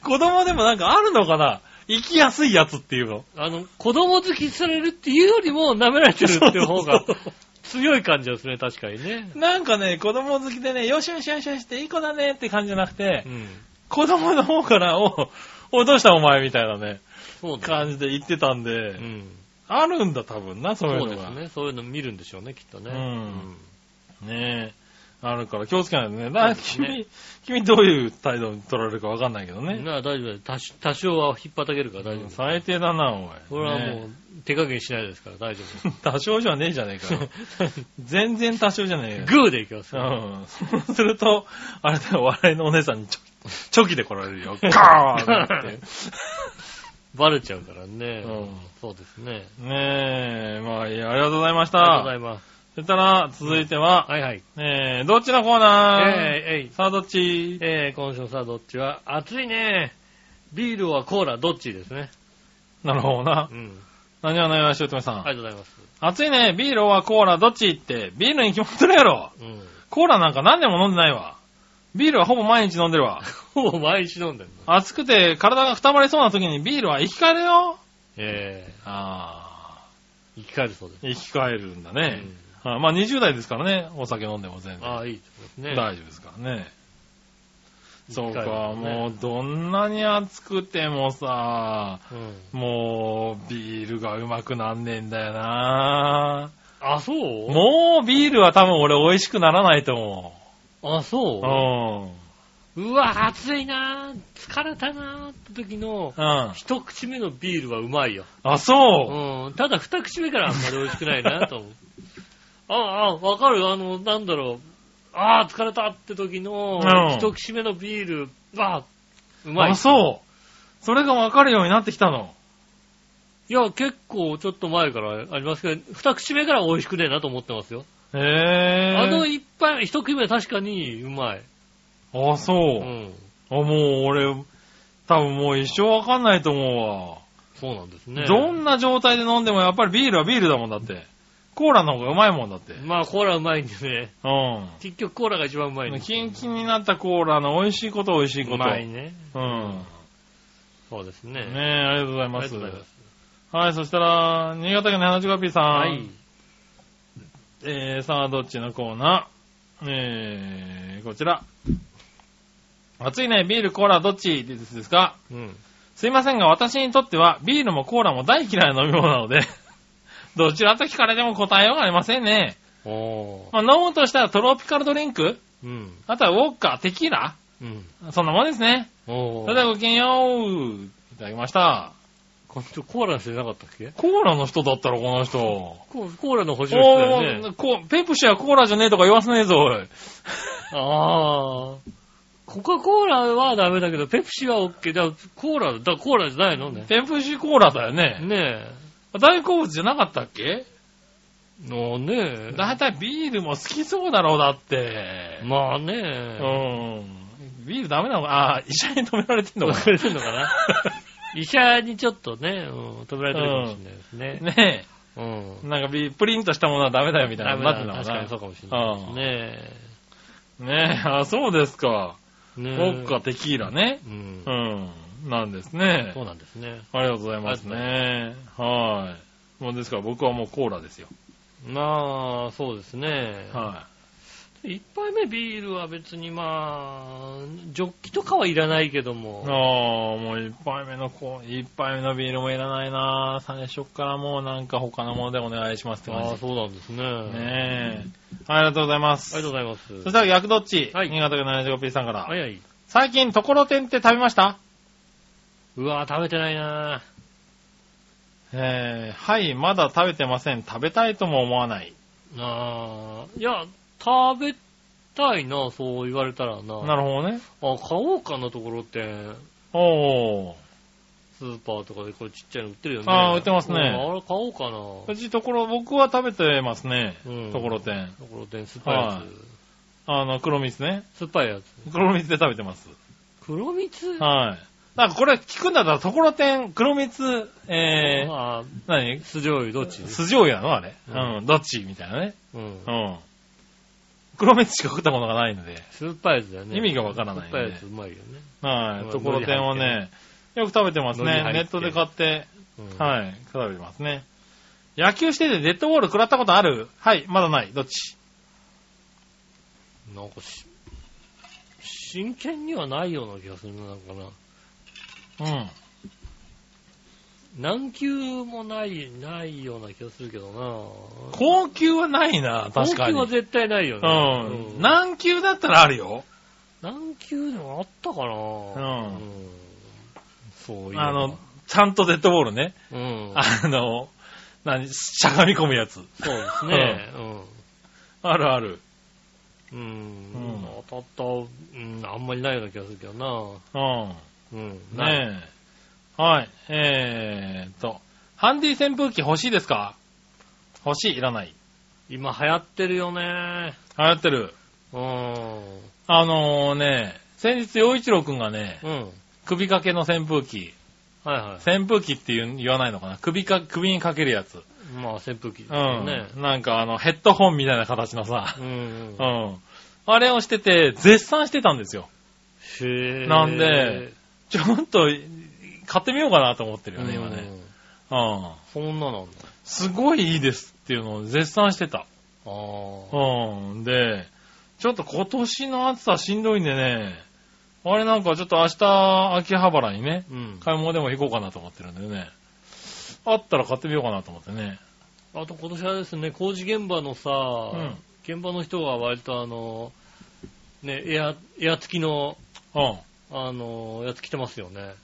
子供でもなんかあるのかな？生きやすいやつっていうの。あの、子供好きされるっていうよりも舐められてるっていう方がそう強い感じですね、確かにね。なんかね、子供好きでね、よしよしよしよしっていい子だねって感じじゃなくてう、ん。子供の方から、お、お、どうしたお前みたいなね、そうだ。感じで言ってたんで、うん。あるんだ多分な、そういうのが。そうですね。そういうの見るんでしょうね、きっとね。うんねえ。あるから気をつけないとね。だそうですね君、君どういう態度に取られるかわかんないけどうん。ね。なあ、大丈夫だよ。多少多少は引っ張たけるから大丈夫。最低だな、おい。これはもねう手加減しないですから大丈夫。え [laughs] 多少じゃねえじゃねえかよ。[laughs] 全然多少じゃねえよ。グーでいきます。うん。そうすると、あれだよ、笑いのお姉さんにチョチョキで来られるよ。[laughs] ガーンって。バレちゃうからね。うんそうですね。ねえ、まあいいや、ありがとうございましありがとうござた。います。そしたら、続いては、はいはい。えー、どっちのコーナー？えー、えい。さあ、どっち？えー、今週さ、どっちは？暑いね。ビールはコーラ、どっちですね。なるほどなう。ん。何は何はしおとめさん？ありがとうございます。暑いね、ビールはコーラどっちって、ビールに決まってるやろ。うん。コーラなんか何年も飲んでないわ。ビールはほぼ毎日飲んでるわ。[laughs] ほぼ毎日飲んでるの。暑くて体が固まりそうな時にビールは生き返るよ。えあー、生き返るそうです。ー、生き返るんだね。うんはいまあ20代ですからね、お酒飲んでも全然。ああ、いいってことですね。大丈夫ですからね。そうか、ねもうどんなに暑くてもさ、うん。もうビールがうまくなんねえんだよなあ、そう？もうビールは多分俺美味しくならないと思あ、う。そう？うわ、暑いな疲れたなって時の、うん。うん。一口目のビールはうまいよ。あ、そう。うん。ただ二口目からあんまり美味しくないなと思う。ああ、わかるあの、なんだろう。ああ、疲れたって時のうん、一口目のビール、あうまい。あ、そう。それが分かるようになってきたの。いや、結構ちょっと前からありますけど、二口目から美味しくねえなと思ってますよ。へえ。あの一杯、一口目は確かにうまい。あ、そうう。ん。あ、もう俺、多分もう一生わかんないと思そうなんですうわ。ね。どんな状態で飲んでもやっぱりビールはビールだもんだって。コーラの方がうまいもんだって。まあ、コーラうまいんでね。うん。結局コーラが一番うまいんですキンキンになったコーラの美味しいこと美味しいこと。うまいね。うん。そうですね。ねえ、ありがとうございあます。りがとうございます。はい、そしたら、新潟県の 75P さん。はい。えー、さあ、どっちのコーナー？えー、こちら。暑いね、ビール、コーラ、どっち？ですか？うん。すいませんが、私にとっては、ビールもコーラも大嫌いな飲み物なので、どちらと聞かれても答えようがありませんね。おー。まあ、飲むとしたらトロピカルドリンク？うん。あとはウォッカ、テキーラ？うん。そんなもんですね。おー。それではごきげんよう。いただきました。この人コーラの人じゃなかったっけ？コーラの人だったら、この人。ココーラの補充人だよおねペプシはコーラじゃねえとか言わせねえぞ、おい。ああ。コカ・コーラはダメだけど、ペプシは OK。だからコーラ、だコーラじゃないのね。ペプシコーラだよね。ね大好物じゃなかったっけ？え。のねえ。だいたいビールも好きそうだろう、だって。まあねうえ。ん。ビールダメなのか？ああ、医者に止められてんのか止められてんのかな？[laughs] 医者にちょっとね、うん、止められてるかもしれないですね。な。ねうんえ。。なんかビプリンとしたものはダメだよみたいななだってんのかな？確かにそうかもしれないですね。ねえ、あ、そうですか。ねウォッカ、テキーラね。うんう。ん。なんですねそ。うなんですね。ありがとうございますね。はい。もうですから僕はもうコーラですよ。まあ、そうですね。は一杯目ビールは別にまあ、ジョッキとかはいらないけどい。も。ああ、もう一杯目のこう、一杯目のビールもいらないな最初からもうなんか他のものでお願いしますってああ、感そうなんですね。じ。ねえ。ありがとうございます。ありがとうございます。そしたら逆どっち、はい新潟県 75P さんから。はいはい。最近、ところてんって食べました？うわ食べてないなえー、はい、まだ食べてません。食べたいとも思わない。あーいや、食べたいな、そう言われたらな。なるほどね。あ、買おうかなところって、おー。スーパーとかでこれちっちゃいの売ってるよね。あー売ってますねうんあれ買おうかな。うちところ、僕は食べてますね。うんところてん。ところてん、酸っぱいやはいあの、黒蜜ね。つ。酸っぱいやつ。黒蜜で食べてます。黒蜜？はい。なんかこれ聞くんだったら、ところてん、黒蜜、えー、あ何？酢醤油どっち？酢醤油なのあれ。ううんん、どっち？みたいなね。うんう。ん。黒蜜しか食ったことがないので。酸っぱいやつだよね。意味がわからないんで酸っぱいやつうまいよね。はい。うんところてんをね、よく食べてますね。ネットで買って、うんはい、食べてますね。野球しててデッドボール食らったことある？はい、まだない。どっち？なんかし、真剣にはないような気がするな、なんかな。うん。何球もない、ないような気がするけどな。高級はないな、確かに。高級は絶対ないよね。うん。何級だったらあるよ。何球でもあったかな。うんそういう。あの、、ちゃんとデッドボールね。うん。あの、何、しゃがみ込むやつ。そうですね。あるある。うん。うん。うん当たった、うん、あんまりないような気がするけどな。ううん。ねえ。はい。えーっと、ハンディ扇風機欲しいですか？欲しい、いらない。今流行ってるよね。流行ってる。うん。あのね、先日、洋一郎くんがね、うん。首掛けの扇風機、はいはい。扇風機って言わないのかな？首か、首にかけるやつ。まあ、扇風機ですうよね。ん。なんかあの、ヘッドホンみたいな形のさ、うん。うんうん。あれをしてて、絶賛してたんですよ。へぇなんで、ちょっと、買ってみようかなと思ってるよね、今ね。うんうん。そんななんだ。すごいいいですっていうのを絶賛してた。ああ。うん。で、ちょっと今年の暑さしんどいんでね、あれなんかちょっと明日、秋葉原にね、うん。買い物でも行こうかなと思ってるんでね。あったら買ってみようかなと思ってね。あと今年はですね、工事現場のさ、ん現場の人が割とあの、ね、エア、エア付きの、うあの、やつ着てますよね。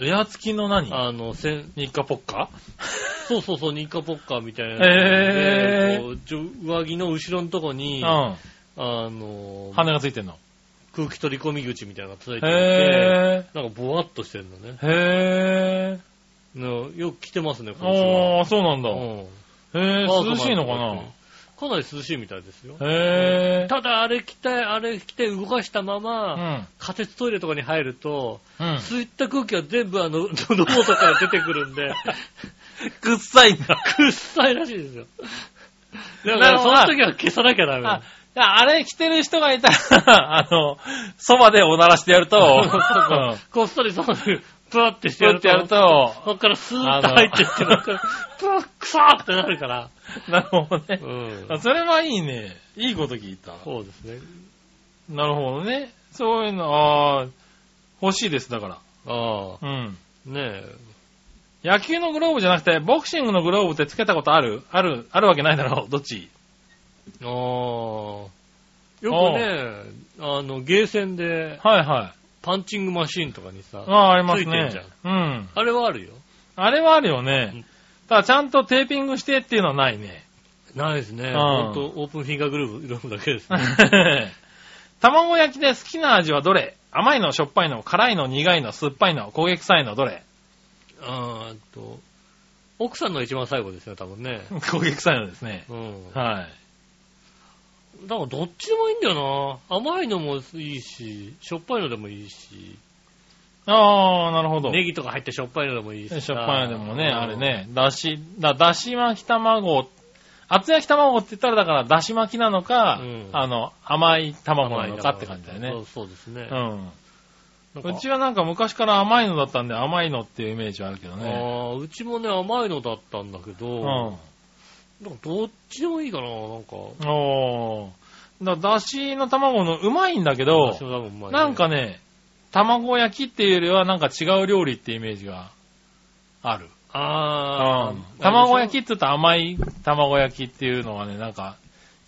ん。エア付きの何？あの、せん、日課ポッカ？[laughs] そうそうそう、ニッカポッカーみたいなやつへー上着の後ろのとこに、うん。あの、羽がついてんの？空気取り込み口みたいなのがついていて、へなんかボワッとしてるのね。ぇー。へのよく着てますね、今年は。ー。あー、そうなんだ。うんへぇー、涼しいのかな？かなり涼しいみたいですよ。へぇただあれ着て、あれ着て動かしたまー。ま、仮設トイレとかに入ると、うん。うん。吸った空気は全部あの、[laughs] 喉元から出てくるんで、[laughs] くっさいんだ。くっさいらしいですよ。だから、その時は消さなきゃダメあだ。、あれ着てる人がいたら、[laughs] あの、そばでおならしてやると、うんこっそりそういう、プワってしてやると、プってやると、そっからスーッと入ってって、なんか、プワッ、クサーってなるから。なるほどね。うん。あそれはいいね。いいこと聞いた。そうですね。なるほどね。そういうの、ああ、欲しいです、だから。あうん。あ、ねえ。野球のグローブじゃなくて、ボクシングのグローブってつけたことある？ある、あるわけないだろう？どっち？ああ。よくね、あの、ゲーセンで、はいはい。パンチングマシーンとかにさ、ああ、ありますついてんじねゃん。うん。あれはあるよ。あれはあるようねん。ただちゃんとテーピングしてっていうのはないね。ないですね。んほんと、オープンフィンガーグルーブ、グルーブだけですね。[laughs] 卵焼きで好きな味はどれ？甘いの、しょっぱいの、辛いの、苦いの、酸っぱいの、焦げ臭いの、どれ？あーっと、奥さんの一番最後ですよ、多分ね。[laughs] 焦げ臭いのですね。うん。はい。だからどっちでもいいんだよな。甘いのもいいし、しょっぱいのでもいいし、ああ、なるほど。ネギとか入ってしょっぱいのでもいいしさ。しょっぱいのでもね、うんあれ。ね、だし、だ、だし巻き卵、厚焼き卵って言ったらだからだし巻きなのか、うんあの、甘い卵なのかって感じだよねそう。そうですね。うん。うちはなんか昔から甘いのだったんで甘いのっていうイメージはあるけどね。あーうちもね、甘いのだったんだけど、うん。なんかどっちでもいいかな、なんか。おー。だだしの卵のうまいんだけど私、も多分うまいねなんかね、卵焼きっていうよりはなんか違う料理ってイメージがある。あうんー、卵焼きって言ったら甘い卵焼きっていうのがね、なんか、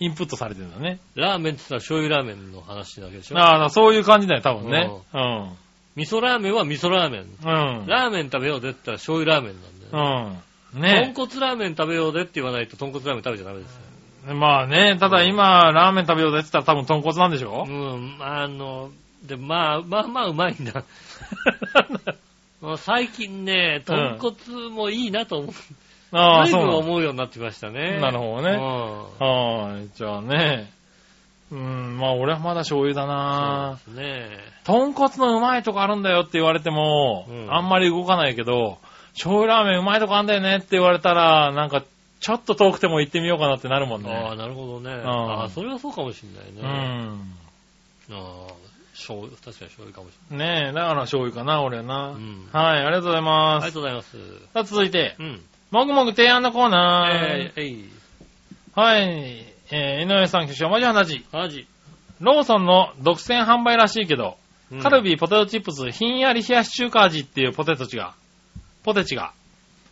インプットされてるんだね。ラーメンって言ったら醤油ラーメンの話だけでしょ？ああ、そういう感じだよ、多分ね。うん。味噌ラーメンは味噌ラーメン。うん。ラーメン食べようでって言ったら醤油ラーメンなんだよね。うん。ね豚骨ラーメン食べようでって言わないと豚骨ラーメン食べちゃダメですよ。まあね、ただ今、ラーメン食べようぜって言ったら多分豚骨なんでしょ？うん、あの、で、まあ、まあまあうまいんだ。も [laughs] う最近ね、豚骨もいいなと思う。ああ、随分そうなの思うようになってきましたね。なるほどねうんはい。じゃあね。うん、まあ俺はまだ醤油だなね。豚骨のうまいとこあるんだよって言われても、うんあんまり動かないけど、醤油ラーメンうまいとこあんだよねって言われたら、なんか、ちょっと遠くても行ってみようかなってなるもんああ、ね。なるほどね。んああ、それはそうかもしれうないね。ん。ああ、醤油、確かに醤油かもしれない。ねえ、だから醤油かな、俺はな。うんはい、ありがとうございあます。りがとうございます。さあ、続いて、うん。もぐもぐ提案のコーナー。えー、えい。はい、えー、井上さん、挙手おまじはなじ。ローソンの独占販売らしいけど、うんカルビーポテトチップスひんやり冷やし中華味っていうポテトチが、ポテチが、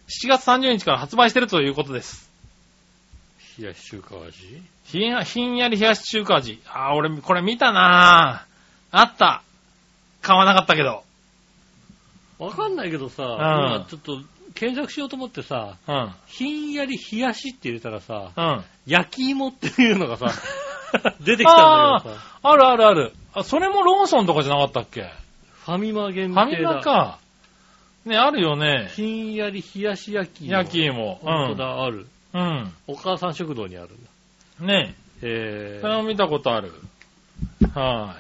7月30日から発売してるということです。冷やし中華味？ひんやひんやり冷やし中華味。あー、俺、これ見たなぁ。あった。買わなかったけど。わかんないけどさ、ん今ちょっと検索しようと思ってさ、うん。ひんやり冷やしって入れたらさ、うん。焼き芋っていうのがさ、[laughs] 出てきたんだけどさ、あるあるある。あ、それもローソンとかじゃなかったっけ？ファミマ限ファ定だ。ミマか。ね、あるよね。ひんやり冷やし焼き芋。焼き芋。ほんとだ、ある。うん。お母さん食堂にある。ねえそれも見たことある。は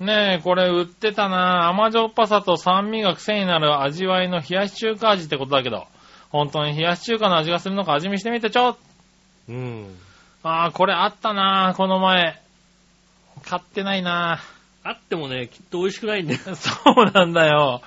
い。ねえ、これ売ってたな甘じょっぱさと酸味が癖になる味わいの冷やし中華味ってことだけど、本当に冷やし中華の味がするのか味見してみてちょうん。ああ、これあったなこの前。買ってないなあってもね、きっと美味しくないんだよ。[laughs] そうなんだよ。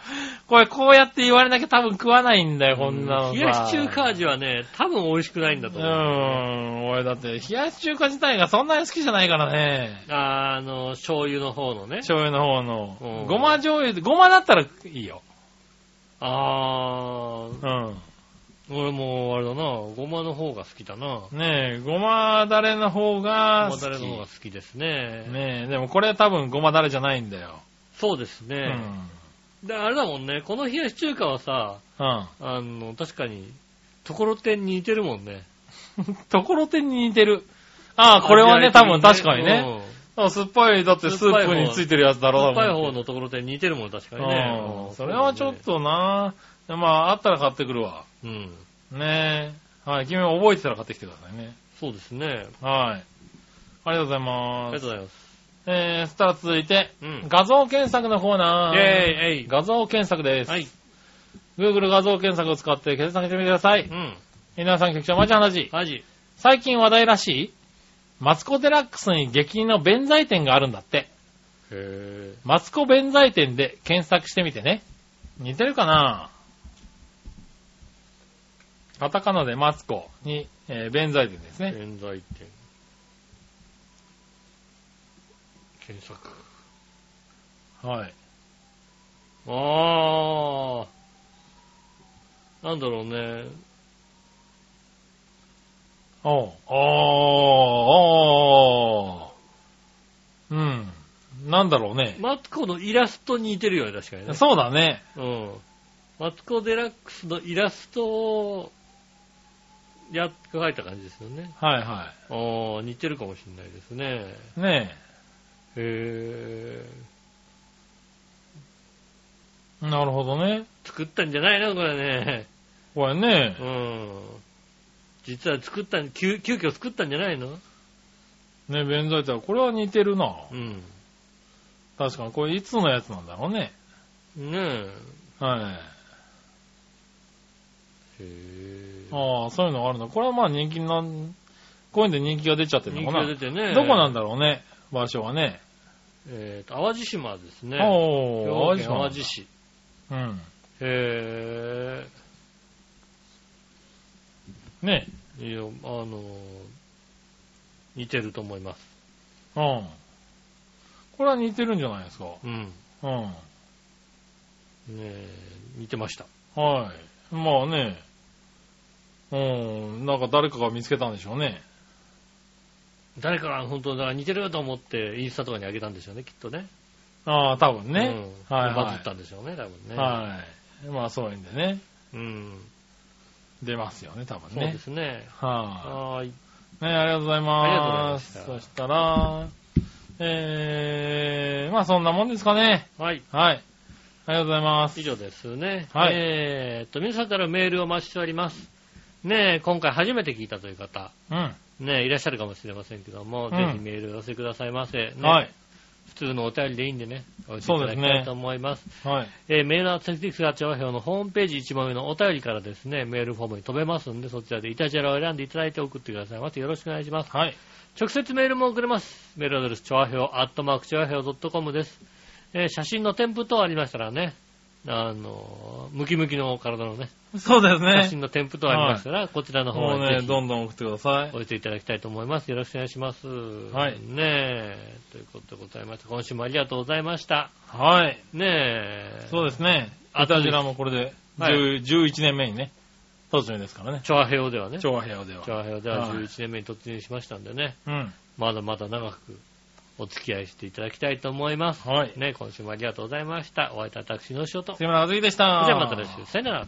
これこうやって言われなきゃ多分食わないんだよ、こんなのさ。冷やし中華味はね、多分美味しくないんだとう思う。ーん、俺だって冷やし中華自体がそんなに好きじゃないからね。あーあの、醤油の方のね。醤油の方うの。んごま醤油、ごまだったらいいよ。あー、うん。俺もあれだな、ごまの方が好きだな。ねえ、ごまだれの方が好き。ごまだれの方が好きですね。ねえ、でもこれ多分ごまだれじゃないんだよ。そうですうね。ん。で、あれだもんね、この冷やし中華はさ、うん。あの、確かに、ところてんに似てるもんね。[laughs] ところてんに似てる。ああ、これはね、多分確かにね。うん。あ酸っぱい、だってスープについてるやつだろ酸っぱい方のところてんに似てるもん、確かにね。うん。それはちょっとなまあ、あったら買ってくるわ。うん。ねえ。はい、君も覚えてたら買ってきてくださいね。そうですね。はい。ありがとうございあります。がとうございます。えー、そしたら続いて、うん画像検索のコーナー。イェーイ画像検索です。はい。Google 画像検索を使って検索してみてください。うん。皆さん局長、マジ話。マジ。最近話題らしいマツコデラックスに激似の弁財天があるんだって。へマツコ弁財天で検索してみてね。似てるかな？カタカナでマツコに、えー、弁財天ですぇね。弁財天。検索。はい。あー。なんだろうね。おう。おー、おー。うん。なんだろうね。マツコのイラストに似てるよね、確かにね。そうだね。うん。マツコデラックスのイラストを、やっ、描いた感じですよね。はいはあー、似てるかもしれないですね。い。ねへえ。なるほどね。作ったんじゃないのこれね。これねう。ん。実は作ったん、急、急遽作ったんじゃないのね、弁財天。これは似てるな。うん。確かに。これいつのやつなんだろうね。ねはい。え。へー。ああ、そういうのがあるの。これはまあ人気なん、こういうんで人気が出ちゃってる人気のかな。が出てね。どこなんだろうね、場所はね。えーと、淡路島ですね。おー、淡路市。うん。へねー。いや、あのー、似てると思います。うん。これは似てるんじゃないですか。うん。うん。ねえ、似てました。はい。まあね。うん。なんか誰かが見つけたんでしょうね。誰かが本当だから似てると思ってインスタとかにあげたんでしょうね、きっとね。ああ、多分ね。うん。はいはいバズったんでしょうね、多分ね。はい。まあそういうんでね。うん。出ますよね、多分ねそうで。すね。はい。い。ね、ありがとうございます。ありがとうございましたそしたら、えー、まあそんなもんですかね。はい。はい。ありがとうございます。以上ですね。はいえーっと、皆さんからメールをお待ちしております。ねえ、今回初めて聞いたという方、うん。ねえ、いらっしゃるかもしれませんけども、うんぜひメールを寄せくださいませ。ねはい。普通のお便りでいいんでね、お寄せいただきたいと思います。はい。えーメールのアクセスが調和表のホームページ一番上のお便りからですね、メールフォームに飛べますんで、そちらでイタジェラを選んでいただいて送ってくださいませ。よろしくお願いします。はい。直接メールも送れます。メールアドレス、調和表、アットマーク調和表 .com です。えー写真の添付等ありましたらね、あの、ムキムキの体のね、そうですね。写真の添付等ありましたら、こちらの方もうね、どんどん送ってくださいお。寄せいただきたいと思います。よろしくお願いします。はいねえ、ということでございまして、今週もありがとうございました。はい。ねえ、そうですね。あイタジラもこれで、はい10 11年目にね、突入ですからね。調和表ではね、調和部屋では。調和表でははい11年目に突入しましたんでね、うん。まだまだ長くお付き合いしていただきたいと思います。はい。ね、今週もありがとうございました。お会いいたい私の仕事。杉村和樹でした。じゃあまた来週。さよなら。